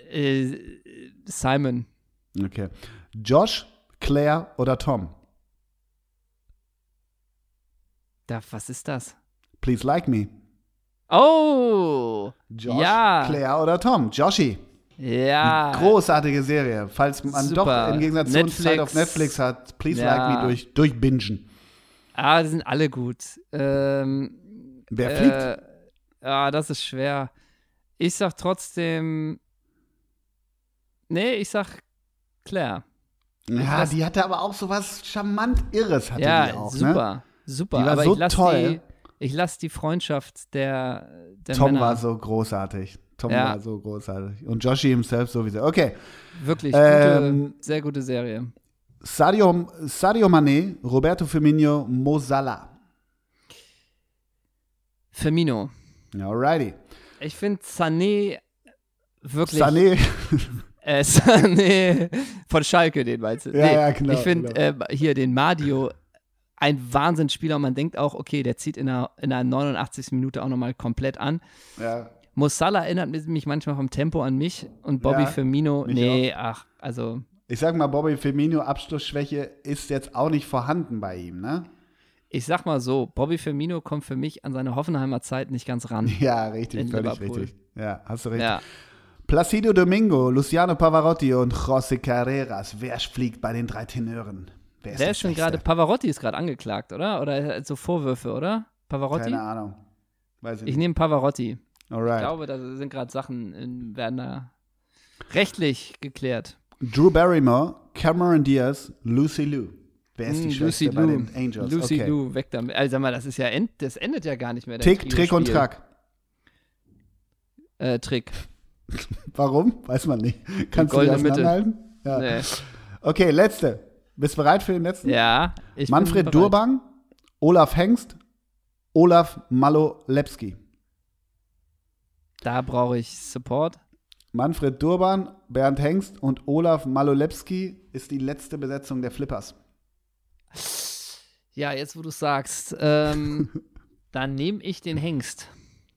Äh, Simon. Okay. Josh, Claire oder Tom? Da, was ist das? Please like me. Oh! Josh, ja. Claire oder Tom? Joshi. Ja. Großartige Serie. Falls man Super. doch im Gegensatz zu uns Zeit auf Netflix hat, Please ja. Like Me durch, durchbingen. Ah, die sind alle gut. Ähm, Wer fliegt? Äh, ah, das ist schwer. Ich sag trotzdem. Nee, ich sag Claire. Ja, die hatte aber auch so was charmant Irres, hatte ja, die auch. Ne? Super, ne? super. Die war aber so ich lass toll. Die, ich lasse die Freundschaft der, der Tom Männer. war so großartig. Tom Ja. war so großartig. Und Joshi himself sowieso. Okay. Wirklich, Ähm, gute, sehr gute Serie. Sadio, Sadio Mané, Roberto Firmino, Mo Salah. Firmino. Alrighty. Ich finde Sané wirklich. Sané. Äh, Sané von Schalke, den meinst du? Ja, ja, genau, Ich finde genau. äh, hier den Madio ein Wahnsinnsspieler und man denkt auch, okay, der zieht in der, in der 89. Minute auch nochmal komplett an. ja. Mossala erinnert mich manchmal vom Tempo an mich und Bobby Ja, Firmino, nee, ach, also Ich sag mal, Bobby Firmino, Abschlussschwäche ist jetzt auch nicht vorhanden bei ihm, ne? Ich sag mal so, Bobby Firmino kommt für mich an seine Hoffenheimer Zeit nicht ganz ran. Ja, richtig, völlig Liverpool. richtig. Ja, hast du recht. Ja, Placido Domingo, Luciano Pavarotti und José Carreras. Wer fliegt bei den drei Tenören? Wer ist wer ist schon Beste? gerade, Pavarotti ist gerade angeklagt, oder? Oder er hat so Vorwürfe, oder? Pavarotti? Keine Ahnung. Weiß ich, Ich nehme Pavarotti. Ich Alright. glaube, da sind gerade Sachen, in, werden da rechtlich geklärt. Drew Barrymore, Cameron Diaz, Lucy Liu. Wer ist die Schwester Lucy bei Lou. den Angels? Lucy okay. Lou, weg damit. Also sag mal, das ist ja, end, das endet ja gar nicht mehr. Tick, Trick und. Track. Äh, Trick. Warum? Weiß man nicht. Kannst du Mitte. auseinanderhalten? Ja. Nee. Okay, letzte. Bist du bereit für den letzten? Ja, Manfred. Durbang, Olaf Hengst, Olaf Malolepski. Da brauche ich Support. Manfred Durban, Bernd Hengst und Olaf Malolepski ist die letzte Besetzung der Flippers. Ja, jetzt wo du sagst, ähm, dann nehme ich den Hengst.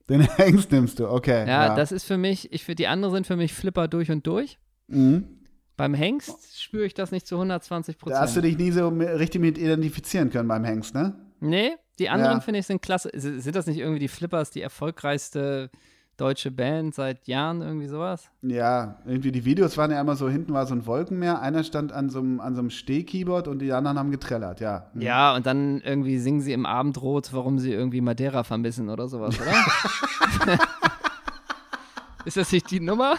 Den Hengst nimmst du, okay. Ja, das ist für mich, ich für die anderen sind für mich Flipper durch und durch. mhm. Beim Hengst spüre ich das nicht zu 120 Da hast du Prozent. dich nie so richtig mit identifizieren können beim Hengst, ne? Nee, die anderen Ja. finde ich sind klasse. Sind das nicht irgendwie die Flippers, die erfolgreichste deutsche Band seit Jahren, irgendwie sowas? Ja, irgendwie die Videos waren ja immer so, hinten war so ein Wolkenmeer, einer stand an so einem, an so einem Stehkeyboard und die anderen haben getrellert, ja. Mhm. Ja, und dann irgendwie singen sie im Abendrot, warum sie irgendwie Madeira vermissen oder sowas, oder? Ist das nicht die Nummer?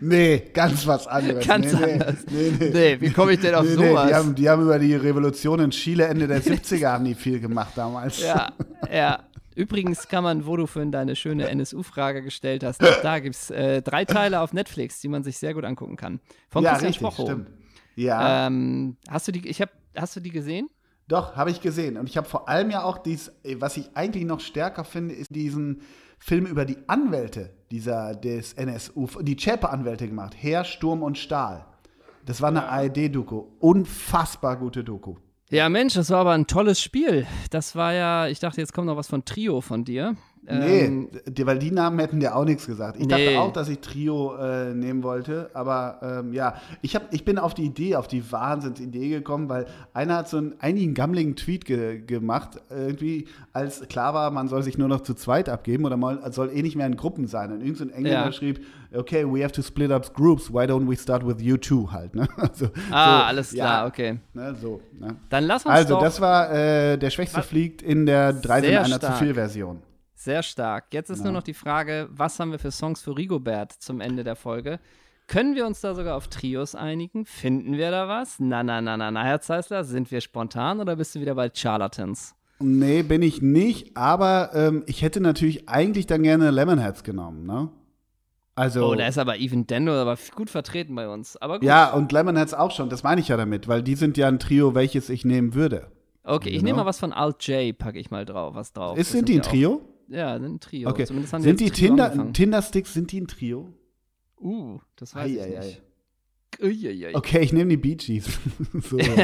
Nee, ganz was anderes. Ganz nee, anders. Nee, nee. Nee, wie komme ich denn auf sowas? die, haben, die haben über die Revolution in Chile Ende der 70er haben die viel gemacht damals. Ja, ja. Übrigens kann man, wo du vorhin deine schöne NSU-Frage gestellt hast, da gibt es äh, drei Teile auf Netflix, die man sich sehr gut angucken kann. Von ja Christian richtig, stimmt. Ja, Ähm, hast du die, ich hab, hast du die gesehen? doch, habe ich gesehen. Und ich habe vor allem ja auch dies, was ich eigentlich noch stärker finde, ist diesen Film über die Anwälte dieser, des NSU, die Zschäpe-Anwälte gemacht. Heer, Sturm und Stahl. Das war eine ARD-Doku. Unfassbar gute Doku. Ja, Mensch, das war aber ein tolles Spiel. Das war ja, ich dachte, jetzt kommt noch was von Trio von dir. Ähm, nee, weil die Namen hätten dir auch nichts gesagt. Ich nee. dachte auch, dass ich Trio äh, nehmen wollte, aber ähm, ja, ich, hab, ich bin auf die Idee, auf die Wahnsinnsidee gekommen, weil einer hat so einen einigen gammeligen Tweet ge gemacht, irgendwie, als klar war, man soll sich nur noch zu zweit abgeben oder man soll eh nicht mehr in Gruppen sein. Und irgendein so Engländer ja. schrieb, okay, we have to split up groups, why don't we start with you two halt, ne? Also, ah, so, alles klar, ja, okay. Ne, so, ne? Dann lass uns Also, das war, äh, der Schwächste fliegt in der 3 sind einer zu viel Version. Sehr stark. Jetzt ist ja. nur noch die Frage, was haben wir für Songs für Rigobert zum Ende der Folge? Können wir uns da sogar auf Trios einigen? Finden wir da was? Na, na, na, na, na, Herr Zeisler, sind wir spontan oder bist du wieder bei Charlatans? Nee, bin ich nicht, aber ähm, ich hätte natürlich eigentlich dann gerne Lemonheads genommen, ne? Also, oh, da ist aber Even Dendo aber gut vertreten bei uns. Aber gut. Ja, und Lemonheads auch schon, das meine ich ja damit, weil die sind ja ein Trio, welches ich nehmen würde. Okay, ich nehme mal was von Alt J, packe ich mal drauf, was drauf. Ist, sind die ein Trio? Auch. Ja, ein Trio. Okay. Zumindest haben sind die Tinder, Tinder-Sticks, sind die ein Trio? Uh, das weiß ei, ich ei, nicht. Ei. Okay, ich nehme die Bee Gees. so. ja.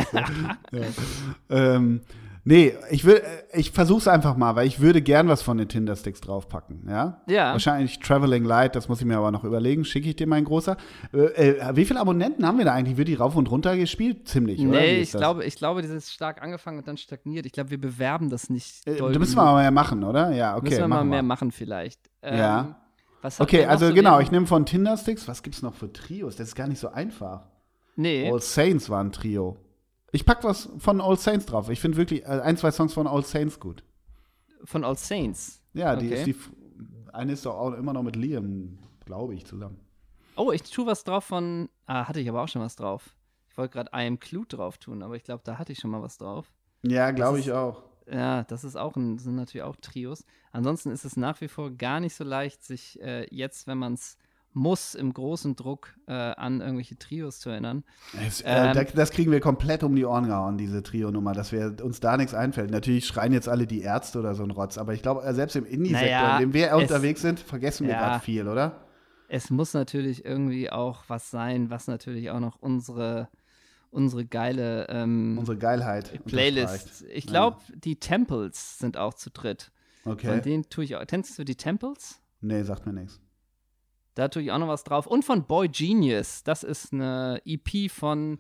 ähm, nee, ich, will, ich versuch's einfach mal, weil ich würde gern was von den Tinder-Sticks draufpacken, ja? Ja. Wahrscheinlich Traveling Light, das muss ich mir aber noch überlegen. Schicke ich dir mein großer. Äh, äh, wie viele Abonnenten haben wir da eigentlich? Wird die rauf und runter gespielt? Ziemlich, nee, oder? Nee, ich glaube, ich glaube, das ist stark angefangen und dann stagniert. Ich glaube, wir bewerben das nicht äh, doll. müssen wir aber mehr machen, oder? Ja, okay. Müssen wir mal mehr machen vielleicht. Ähm, ja. okay, also so genau, ich nehme von Tinder-Sticks. Was gibt's noch für Trios? Das ist gar nicht so einfach. Nee. All Saints war ein Trio. Ich pack was von All Saints drauf. Ich finde wirklich äh, ein, zwei Songs von All Saints gut. Von All Saints? Ja, die okay. ist die. Eine ist doch auch immer noch mit Liam, glaube ich, zusammen. Oh, ich tue was drauf von. Ah, hatte ich aber auch schon was drauf. Ich wollte gerade I Am Clue drauf tun, aber ich glaube, da hatte ich schon mal was drauf. Ja, glaube ich auch. Ja, das ist auch ein, sind natürlich auch Trios. Ansonsten ist es nach wie vor gar nicht so leicht, sich äh, jetzt, wenn man es muss im großen Druck äh, an irgendwelche Trios zu erinnern. Es, äh, ähm, das kriegen wir komplett um die Ohren gehauen, diese Trio-Nummer, dass wir uns da nichts einfällt. Natürlich schreien jetzt alle die Ärzte oder so ein Rotz, aber ich glaube, äh, selbst im Indie-Sektor, naja, in dem wir es, unterwegs sind, vergessen wir ja, gerade viel, oder? Es muss natürlich irgendwie auch was sein, was natürlich auch noch unsere unsere geile ähm, unsere Geilheit Playlist. Ich glaube, ja. die Temples sind auch zu dritt. Okay. Von denen tue ich auch. Kennst du die Temples? Nee, sagt mir nichts. Da tue ich auch noch was drauf. Und von Boy Genius. Das ist eine EP von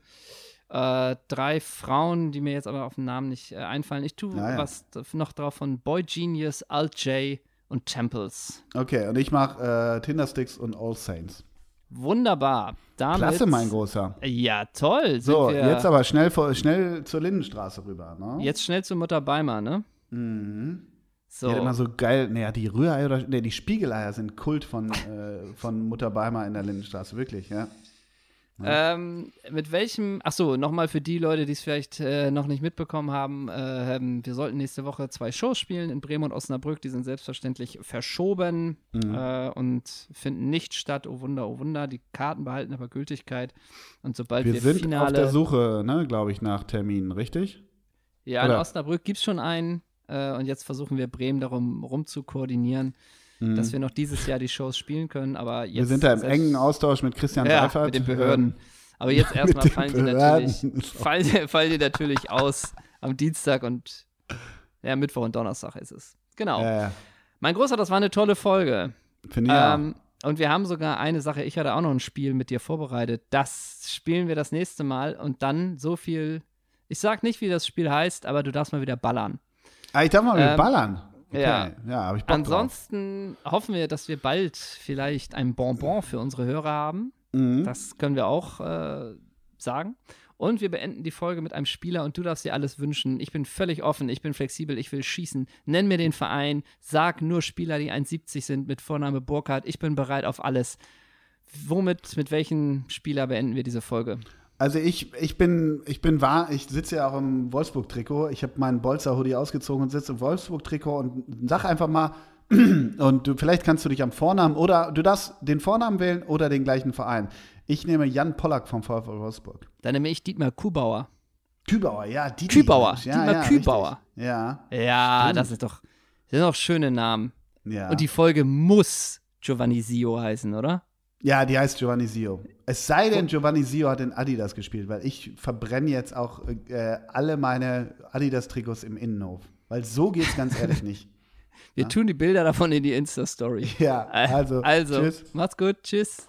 äh, drei Frauen, die mir jetzt aber auf den Namen nicht äh, einfallen. Ich tue ja, was noch drauf von Boy Genius, Alt J und Temples. Okay, und ich mache äh, Tindersticks und All Saints. Wunderbar. Damit, Klasse, mein Großer. Ja, toll. So, jetzt aber schnell, schnell zur Lindenstraße rüber. Ne? Jetzt schnell zur Mutter Beimer, ne? Mhm. So. Die hat immer so geil, naja, die Rührei oder, nee, die Spiegeleier sind Kult von, äh, von Mutter Beimer in der Lindenstraße, wirklich, ja. Ja. Ähm, mit welchem, ach so, nochmal für die Leute, die es vielleicht äh, noch nicht mitbekommen haben, äh, wir sollten nächste Woche zwei Shows spielen in Bremen und Osnabrück, die sind selbstverständlich verschoben mhm. äh, und finden nicht statt, oh Wunder, oh Wunder, die Karten behalten aber Gültigkeit und sobald wir, wir sind Finale, auf der Suche, ne, glaube ich, nach Terminen, richtig? Ja, Oder? in Osnabrück gibt es schon einen, äh, und jetzt versuchen wir Bremen darum rum zu koordinieren, mhm. dass wir noch dieses Jahr die Shows spielen können. Aber jetzt wir sind da im engen Austausch mit Christian ja, Seifert. mit den Behörden. Ähm, aber jetzt erstmal fallen die natürlich, fallen, fallen die natürlich aus am Dienstag und ja, Mittwoch und Donnerstag ist es. Genau. Ja, ja. Mein Großer, das war eine tolle Folge. Finde ich ähm, Und wir haben sogar eine Sache, ich hatte auch noch ein Spiel mit dir vorbereitet. Das spielen wir das nächste Mal und dann so viel. Ich sag nicht, wie das Spiel heißt, aber du darfst mal wieder ballern. Ah, ich darf mal ähm, ballern. Okay. Ja, ja aber ich Bock Ansonsten drauf. hoffen wir, dass wir bald vielleicht ein Bonbon für unsere Hörer haben. Mhm. Das können wir auch äh, sagen. Und wir beenden die Folge mit einem Spieler und du darfst dir alles wünschen. Ich bin völlig offen, ich bin flexibel, ich will schießen. Nenn mir den Verein, sag nur Spieler, die 1,70 sind mit Vorname Burkhardt. Ich bin bereit auf alles. Womit, mit welchem Spieler beenden wir diese Folge? Also ich, ich bin, ich bin wahr, ich sitze ja auch im Wolfsburg-Trikot. Ich habe meinen Bolzer-Hoodie ausgezogen und sitze im Wolfsburg-Trikot und sag einfach mal, und du, vielleicht kannst du dich am Vornamen oder du darfst den Vornamen wählen oder den gleichen Verein. Ich nehme Jan Pollack vom VfL Wolfsburg. Dann nehme ich Dietmar Kubauer. Kübauer, ja, Dietmar. Kübauer, ja, Dietmar ja, Kübauer. Richtig. Ja. Ja, Stimmt. das ist doch, das sind doch schöne Namen. Ja. Und die Folge muss Giovanni Sio heißen, oder? Ja, die heißt Giovanni Sio. Es sei denn, Giovanni Sio hat in Adidas gespielt, weil ich verbrenne jetzt auch äh, alle meine Adidas-Trikots im Innenhof. Weil so geht's ganz ehrlich nicht. Wir ja? tun die Bilder davon in die Insta-Story. Ja, also, also tschüss. macht's gut, tschüss.